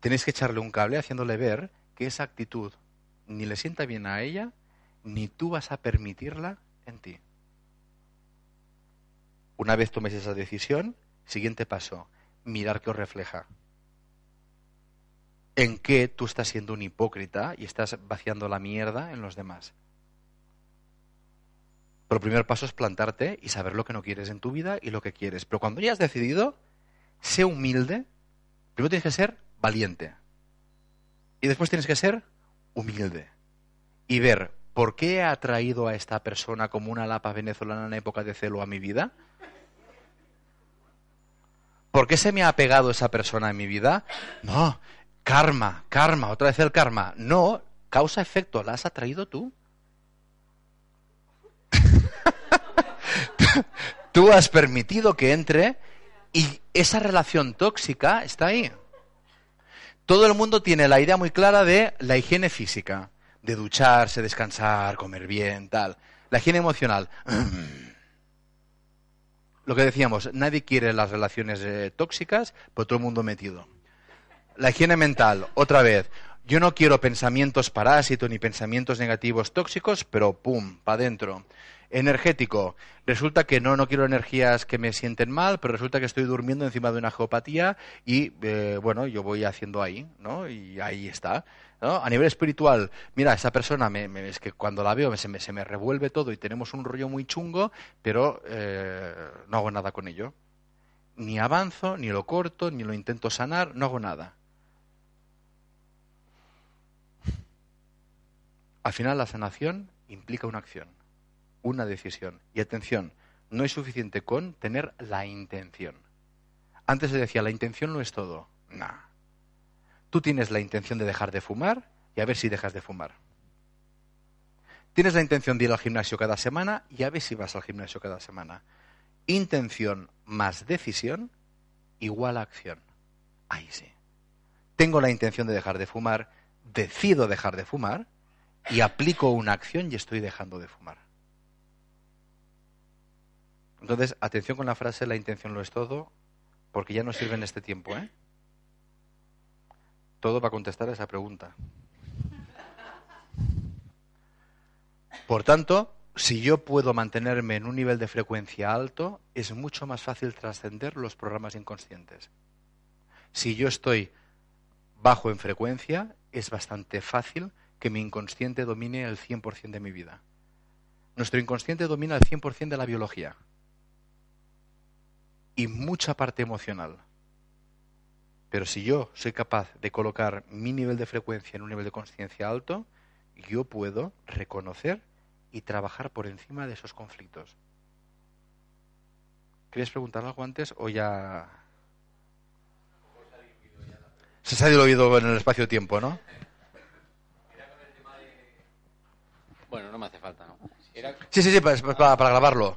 tenéis que echarle un cable haciéndole ver que esa actitud ni le sienta bien a ella, ni tú vas a permitirla en ti. Una vez tomes esa decisión, siguiente paso, mirar qué os refleja. En qué tú estás siendo un hipócrita y estás vaciando la mierda en los demás. Pero el primer paso es plantarte y saber lo que no quieres en tu vida y lo que quieres. Pero cuando ya has decidido, sé humilde. Primero tienes que ser valiente. Y después tienes que ser humilde. Y ver por qué he atraído a esta persona como una lapa venezolana en época de celo a mi vida. ¿Por qué se me ha pegado esa persona en mi vida? No, karma, karma, otra vez el karma. No, causa-efecto, la has atraído tú. [laughs] tú has permitido que entre y esa relación tóxica está ahí. Todo el mundo tiene la idea muy clara de la higiene física, de ducharse, descansar, comer bien, tal. La higiene emocional. [clears throat] Lo que decíamos, nadie quiere las relaciones eh, tóxicas, pero todo el mundo metido. La higiene mental, otra vez. Yo no quiero pensamientos parásitos ni pensamientos negativos tóxicos, pero pum, para adentro energético. Resulta que no, no quiero energías que me sienten mal, pero resulta que estoy durmiendo encima de una geopatía y, eh, bueno, yo voy haciendo ahí, ¿no? Y ahí está. A nivel espiritual, mira, esa persona me, es que cuando la veo se me, se me revuelve todo y tenemos un rollo muy chungo, pero eh, no hago nada con ello. Ni avanzo, ni lo corto, ni lo intento sanar, no hago nada. Al final la sanación implica una acción una decisión. Y atención, no es suficiente con tener la intención. Antes se decía, la intención no es todo. Nah. Tú tienes la intención de dejar de fumar y a ver si dejas de fumar. Tienes la intención de ir al gimnasio cada semana y a ver si vas al gimnasio cada semana. Intención más decisión igual a acción. Ahí sí. Tengo la intención de dejar de fumar, decido dejar de fumar y aplico una acción y estoy dejando de fumar. Entonces, atención con la frase la intención lo es todo, porque ya no sirve en este tiempo, ¿eh? Todo va a contestar a esa pregunta. Por tanto, si yo puedo mantenerme en un nivel de frecuencia alto, es mucho más fácil trascender los programas inconscientes. Si yo estoy bajo en frecuencia, es bastante fácil que mi inconsciente domine el 100% de mi vida. Nuestro inconsciente domina el 100% de la biología y mucha parte emocional. Pero si yo soy capaz de colocar mi nivel de frecuencia en un nivel de conciencia alto, yo puedo reconocer y trabajar por encima de esos conflictos. ¿Querías preguntar algo antes o ya... Se ha diluido en el espacio-tiempo, ¿no? Bueno, no me hace falta, ¿no? Sí, sí, sí, para, para grabarlo.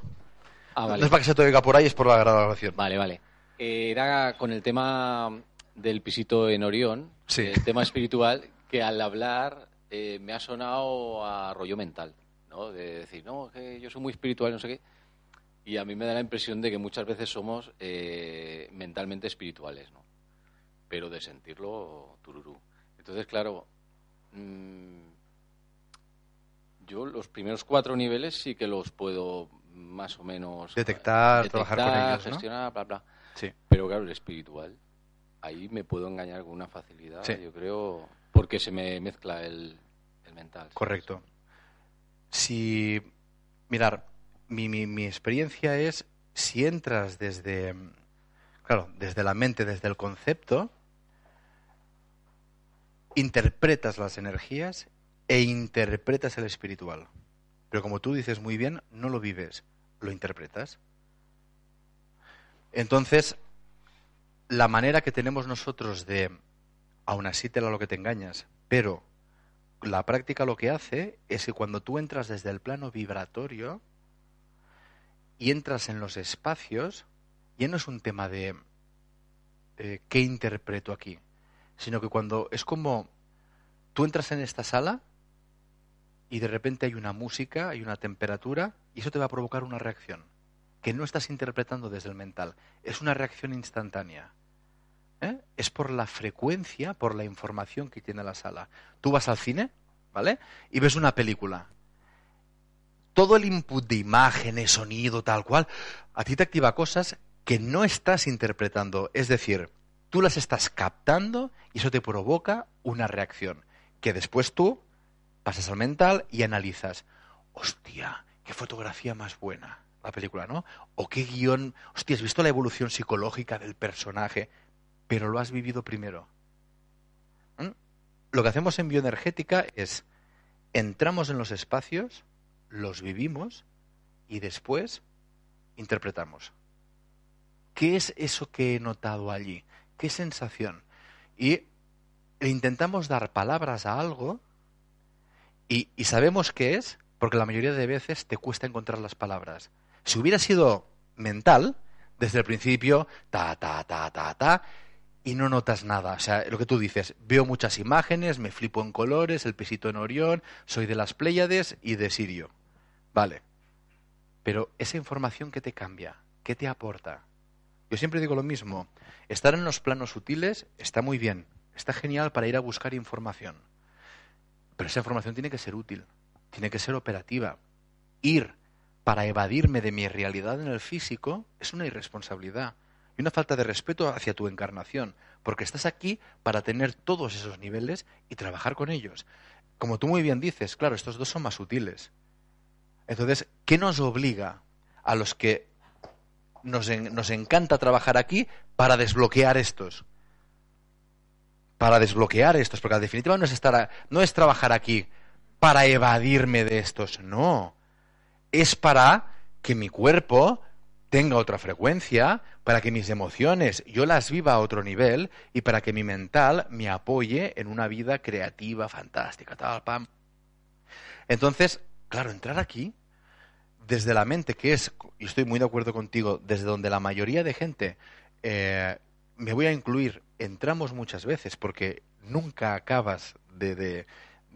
Ah, no es para que se te oiga por ahí, es por la grabación. Vale, vale. Era con el tema del pisito en Orión, el tema espiritual, que al hablar eh, me ha sonado a rollo mental, ¿no? De decir, no, que yo soy muy espiritual, no sé qué. Y a mí me da la impresión de que muchas veces somos eh, mentalmente espirituales, ¿no? Pero de sentirlo tururú. Entonces, claro, mm, yo los primeros cuatro niveles sí que los puedo más o menos detectar, trabajar con ellos, gestionar, bla, bla. Sí. Pero claro, el espiritual, ahí me puedo engañar con una facilidad, yo creo, porque se me mezcla el, mental. Correcto. Si, mirar, mi, mi, mi experiencia es si entras desde, claro, desde la mente, desde el concepto, interpretas las energías e interpretas el espiritual. Pero como tú dices muy bien, no lo vives, lo interpretas. Entonces, la manera que tenemos nosotros de aún así te lo que te engañas. Pero la práctica lo que hace es que cuando tú entras desde el plano vibratorio y entras en los espacios, ya no es un tema de eh, qué interpreto aquí, sino que cuando es como tú entras en esta sala y de repente hay una música, hay una temperatura, y eso te va a provocar una reacción que no estás interpretando desde el mental, es una reacción instantánea. ¿Eh? Es por la frecuencia, por la información que tiene la sala. Tú vas al cine, ¿vale? Y ves una película. Todo el input de imágenes, sonido, tal cual, a ti te activa cosas que no estás interpretando. Es decir, tú las estás captando y eso te provoca una reacción que después tú pasas al mental y analizas. Hostia, qué fotografía más buena la película, ¿no? O qué guion. Hostia, has visto la evolución psicológica del personaje pero lo has vivido primero. ¿Mm? Lo que hacemos en bioenergética es entramos en los espacios, los vivimos y después interpretamos. ¿Qué es eso que he notado allí? ¿Qué sensación? Y intentamos dar palabras a algo y, y sabemos qué es, porque la mayoría de veces te cuesta encontrar las palabras. Si hubiera sido mental, desde el principio, ta, ta, ta, ta, ta, y no notas nada. O sea, lo que tú dices, veo muchas imágenes, me flipo en colores, el pisito en Orión, soy de las Pléyades y de Sirio. Vale. Pero esa información que te cambia, ¿qué te aporta? Yo siempre digo lo mismo, estar en los planos sutiles está muy bien, está genial para ir a buscar información. Pero esa información tiene que ser útil, tiene que ser operativa. Ir para evadirme de mi realidad en el físico es una irresponsabilidad y una falta de respeto hacia tu encarnación, porque estás aquí para tener todos esos niveles y trabajar con ellos. Como tú muy bien dices, claro, estos dos son más sutiles. Entonces, ¿qué nos obliga a los que nos, encanta trabajar aquí para desbloquear estos? Para desbloquear estos, porque la definitiva no es, estar no es trabajar aquí para evadirme de estos, no. Es para que mi cuerpo tenga otra frecuencia, para que mis emociones yo las viva a otro nivel y para que mi mental me apoye en una vida creativa, fantástica, tal, pam. Entonces, claro, entrar aquí desde la mente, que es, y estoy muy de acuerdo contigo, desde donde la mayoría de gente, eh, me voy a incluir, entramos muchas veces porque nunca acabas de, de,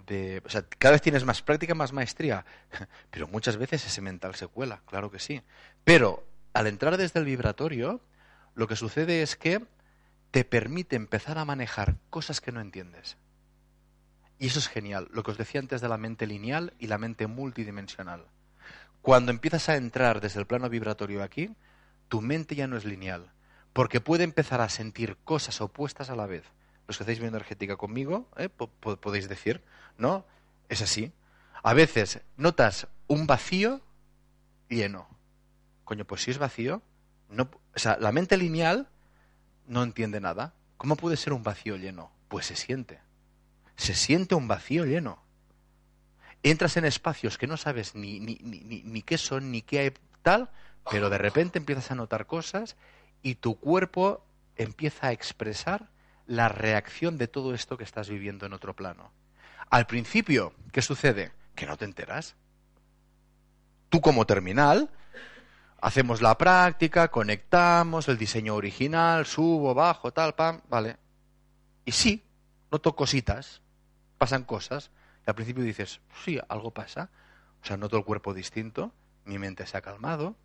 de, o sea, cada vez tienes más práctica, más maestría, [laughs] pero muchas veces ese mental se cuela, claro que sí. Pero al entrar desde el vibratorio, lo que sucede es que te permite empezar a manejar cosas que no entiendes. Y eso es genial, lo que os decía antes de la mente lineal y la mente multidimensional. Cuando empiezas a entrar desde el plano vibratorio aquí, tu mente ya no es lineal, porque puede empezar a sentir cosas opuestas a la vez. Los que hacéis bioenergética conmigo, ¿eh? podéis decir, ¿no? Es así. A veces notas un vacío lleno. Coño, pues si es vacío, no, o sea, la mente lineal no entiende nada. ¿Cómo puede ser un vacío lleno? Pues se siente. Se siente un vacío lleno. Entras en espacios que no sabes ni, ni, qué son, ni qué hay tal, pero de repente empiezas a notar cosas y tu cuerpo empieza a expresar la reacción de todo esto que estás viviendo en otro plano. Al principio, ¿qué sucede? Que no te enteras. Tú como terminal Hacemos la práctica, conectamos el diseño original, subo, bajo, tal, pam, vale. Y sí, noto cositas, pasan cosas. Y al principio dices, sí, algo pasa. O sea, noto el cuerpo distinto, mi mente se ha calmado,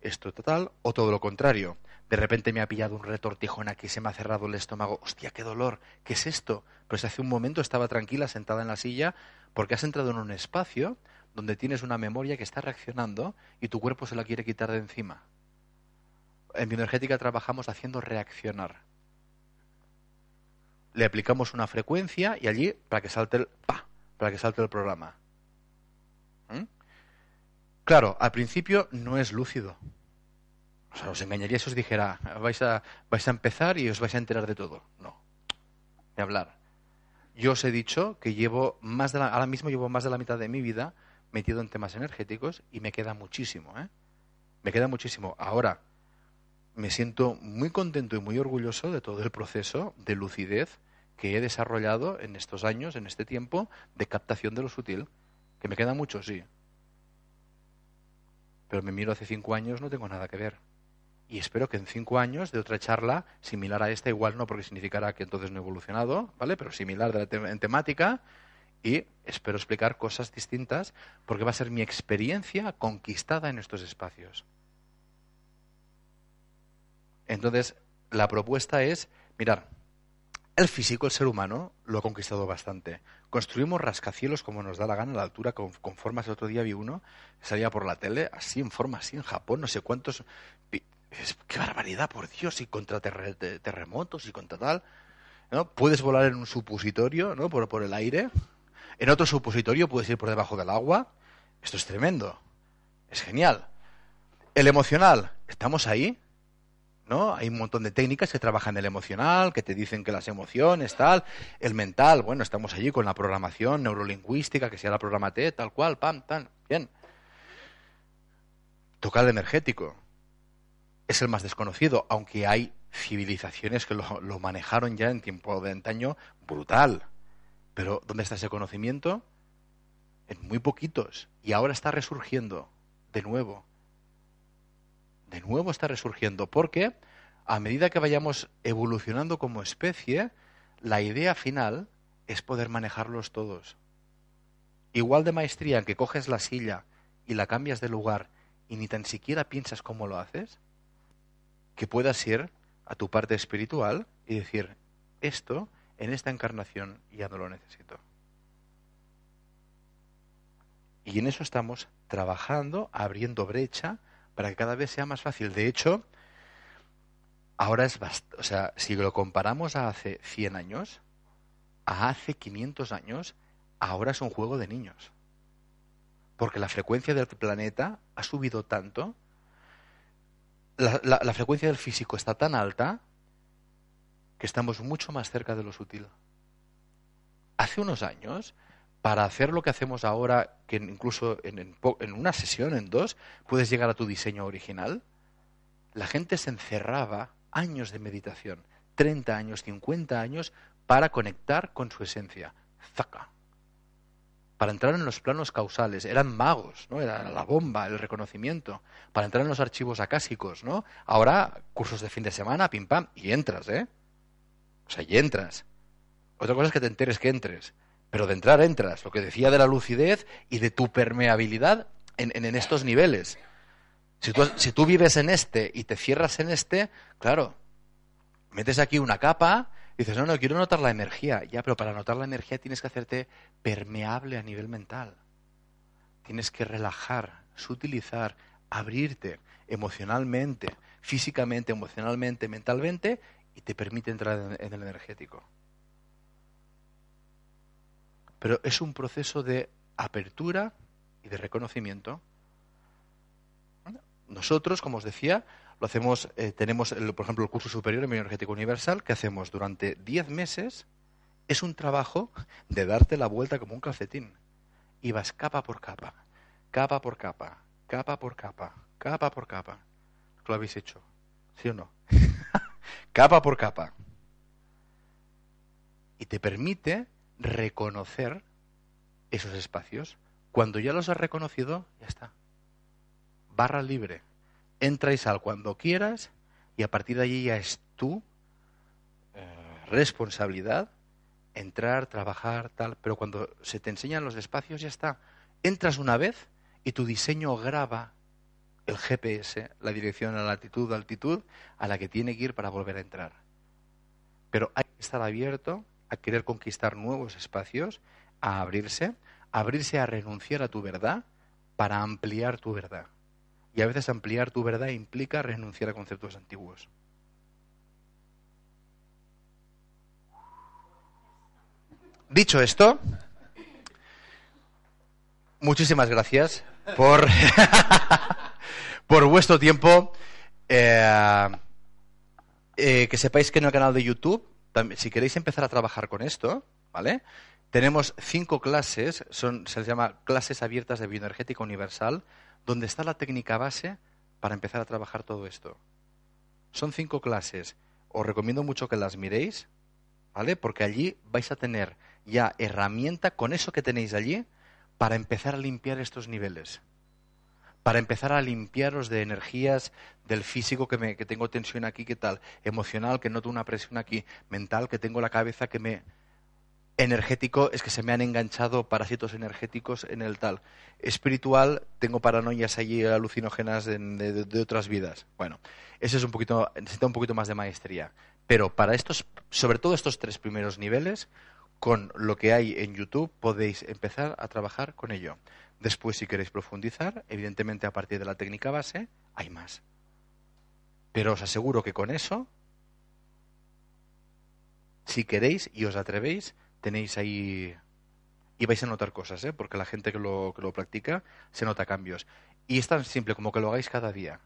esto total, o todo lo contrario. De repente me ha pillado un retortijón aquí, se me ha cerrado el estómago. Hostia, qué dolor, ¿qué es esto? Pues hace un momento estaba tranquila, sentada en la silla, porque has entrado en un espacio donde tienes una memoria que está reaccionando y tu cuerpo se la quiere quitar de encima. En bioenergética trabajamos haciendo reaccionar. Le aplicamos una frecuencia y allí para que salte el pa, para que salte el programa. ¿Mm? Claro, al principio no es lúcido. O sea, os engañaría si os dijera, vais a, vais a empezar y os vais a enterar de todo. No. De hablar. Yo os he dicho que llevo más de la, ahora mismo llevo más de la mitad de mi vida metido en temas energéticos y me queda muchísimo, ¿eh? Me queda muchísimo. Ahora, me siento muy contento y muy orgulloso de todo el proceso de lucidez que he desarrollado en estos años, en este tiempo, de captación de lo sutil. Que me queda mucho, sí. Pero me miro hace cinco años, no tengo nada que ver. Y espero que en cinco años de otra charla similar a esta, igual no porque significará que entonces no he evolucionado, ¿vale? Pero similar en temática, y espero explicar cosas distintas porque va a ser mi experiencia conquistada en estos espacios. Entonces, la propuesta es, mirar, el físico, el ser humano, lo ha conquistado bastante. Construimos rascacielos como nos da la gana a la altura, con, formas. El otro día vi uno, salía por la tele, así en forma, así en Japón, no sé cuántos. ¡Qué barbaridad, por Dios! Y contra terremotos y contra tal. ¿no? Puedes volar en un supositorio, ¿no? Por, por el aire. En otro supositorio puedes ir por debajo del agua. Esto es tremendo. Es genial. El emocional, estamos ahí. ¿no? Hay un montón de técnicas que trabajan el emocional, que te dicen que las emociones, tal. El mental, bueno, estamos allí con la programación neurolingüística, que sea la programate, tal cual, pam, tan, bien. Tocar el energético. Es el más desconocido, aunque hay civilizaciones que lo, lo manejaron ya en tiempo de antaño brutal. Pero ¿dónde está ese conocimiento? En muy poquitos. Y ahora está resurgiendo de nuevo de nuevo está resurgiendo, porque a medida que vayamos evolucionando como especie, la idea final es poder manejarlos todos. Igual de maestría en que coges la silla y la cambias de lugar y ni tan siquiera piensas cómo lo haces, que puedas ir a tu parte espiritual y decir, esto en esta encarnación ya no lo necesito. Y en eso estamos trabajando, abriendo brecha para que cada vez sea más fácil. De hecho, ahora es o sea, si lo comparamos a hace 100 años, a hace 500 años, ahora es un juego de niños. Porque la frecuencia del planeta ha subido tanto, la, la frecuencia del físico está tan alta, estamos mucho más cerca de lo sutil. Hace unos años, para hacer lo que hacemos ahora, que incluso en, una sesión, en dos, puedes llegar a tu diseño original, la gente se encerraba años de meditación, 30 años, 50 años, para conectar con su esencia. Zaca. Para entrar en los planos causales. Eran magos, ¿no? Era la bomba, el reconocimiento. Para entrar en los archivos acásicos, ¿no? Ahora, cursos de fin de semana, pim pam, y entras, ¿eh? O sea, y entras. Otra cosa es que te enteres que entres. Pero de entrar entras, lo que decía de la lucidez y de tu permeabilidad en, estos niveles. Si tú, si tú vives en este y te cierras en este, claro, metes aquí una capa y dices, no, no, quiero notar la energía. Ya, pero para notar la energía tienes que hacerte permeable a nivel mental. Tienes que relajar, sutilizar, abrirte emocionalmente, físicamente, emocionalmente, mentalmente, y te permite entrar en el energético pero es un proceso de apertura y de reconocimiento. Nosotros, como os decía, lo hacemos, eh, tenemos, por ejemplo, el curso superior en bioenergética universal, que hacemos durante 10 meses, es un trabajo de darte la vuelta como un calcetín. Y vas capa por capa, capa por capa, capa por capa, capa por capa. ¿Lo habéis hecho? ¿Sí o no? [laughs] capa por capa. Y te permite reconocer esos espacios. Cuando ya los has reconocido, ya está. Barra libre. Entra y cuando quieras y a partir de allí ya es tu eh, responsabilidad entrar, trabajar, tal. Pero cuando se te enseñan los espacios, ya está. Entras una vez y tu diseño graba el GPS, la dirección, la latitud, la altitud a la que tiene que ir para volver a entrar. Pero hay que estar abierto a querer conquistar nuevos espacios, a abrirse, abrirse a renunciar a tu verdad para ampliar tu verdad. Y a veces ampliar tu verdad implica renunciar a conceptos antiguos. Dicho esto, muchísimas gracias por, [laughs] por vuestro tiempo. Eh, eh, que sepáis que en el canal de YouTube si queréis empezar a trabajar con esto, ¿vale? Tenemos cinco clases, son, se les llama clases abiertas de bioenergética universal, donde está la técnica base para empezar a trabajar todo esto. Son cinco clases. Os recomiendo mucho que las miréis, ¿vale? Porque allí vais a tener ya herramienta con eso que tenéis allí para empezar a limpiar estos niveles. Para empezar a limpiaros de energías del físico que, me, que tengo tensión aquí, ¿qué tal? Emocional, que noto una presión aquí. Mental, que tengo la cabeza que me, energético es que se me han enganchado parásitos energéticos en el tal. Espiritual, tengo paranoias allí alucinógenas de, otras vidas. Bueno, eso es un poquito, necesita un poquito más de maestría. Pero para estos, sobre todo estos tres primeros niveles, con lo que hay en YouTube podéis empezar a trabajar con ello. Después, si queréis profundizar, evidentemente a partir de la técnica base, hay más. Pero os aseguro que con eso, si queréis y os atrevéis, tenéis ahí y vais a notar cosas, ¿eh? porque la gente que lo, que lo practica se nota cambios. Y es tan simple como que lo hagáis cada día.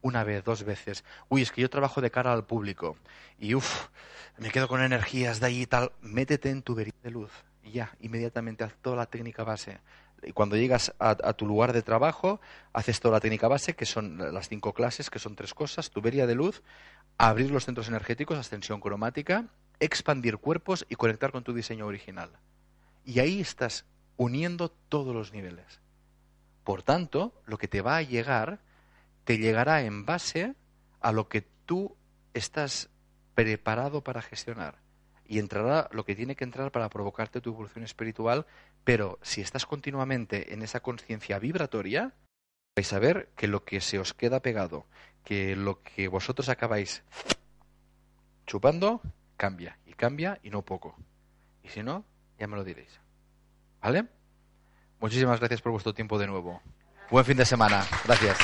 Una vez, dos veces. Uy, es que yo trabajo de cara al público. Y uff, me quedo con energías de ahí y tal. Métete en tubería de luz. Ya, inmediatamente haz toda la técnica base. Y cuando llegas a, a, tu lugar de trabajo, haces toda la técnica base, que son las cinco clases, que son tres cosas. Tubería de luz, abrir los centros energéticos, ascensión cromática, expandir cuerpos y conectar con tu diseño original. Y ahí estás uniendo todos los niveles. Por tanto, lo que te va a llegar, te llegará en base a lo que tú estás preparado para gestionar. Y entrará lo que tiene que entrar para provocarte tu evolución espiritual, pero si estás continuamente en esa conciencia vibratoria, vais a ver que lo que se os queda pegado, que lo que vosotros acabáis chupando, cambia y cambia y no poco. Y si no, ya me lo diréis. ¿Vale? Muchísimas gracias por vuestro tiempo de nuevo. Buen fin de semana. Gracias.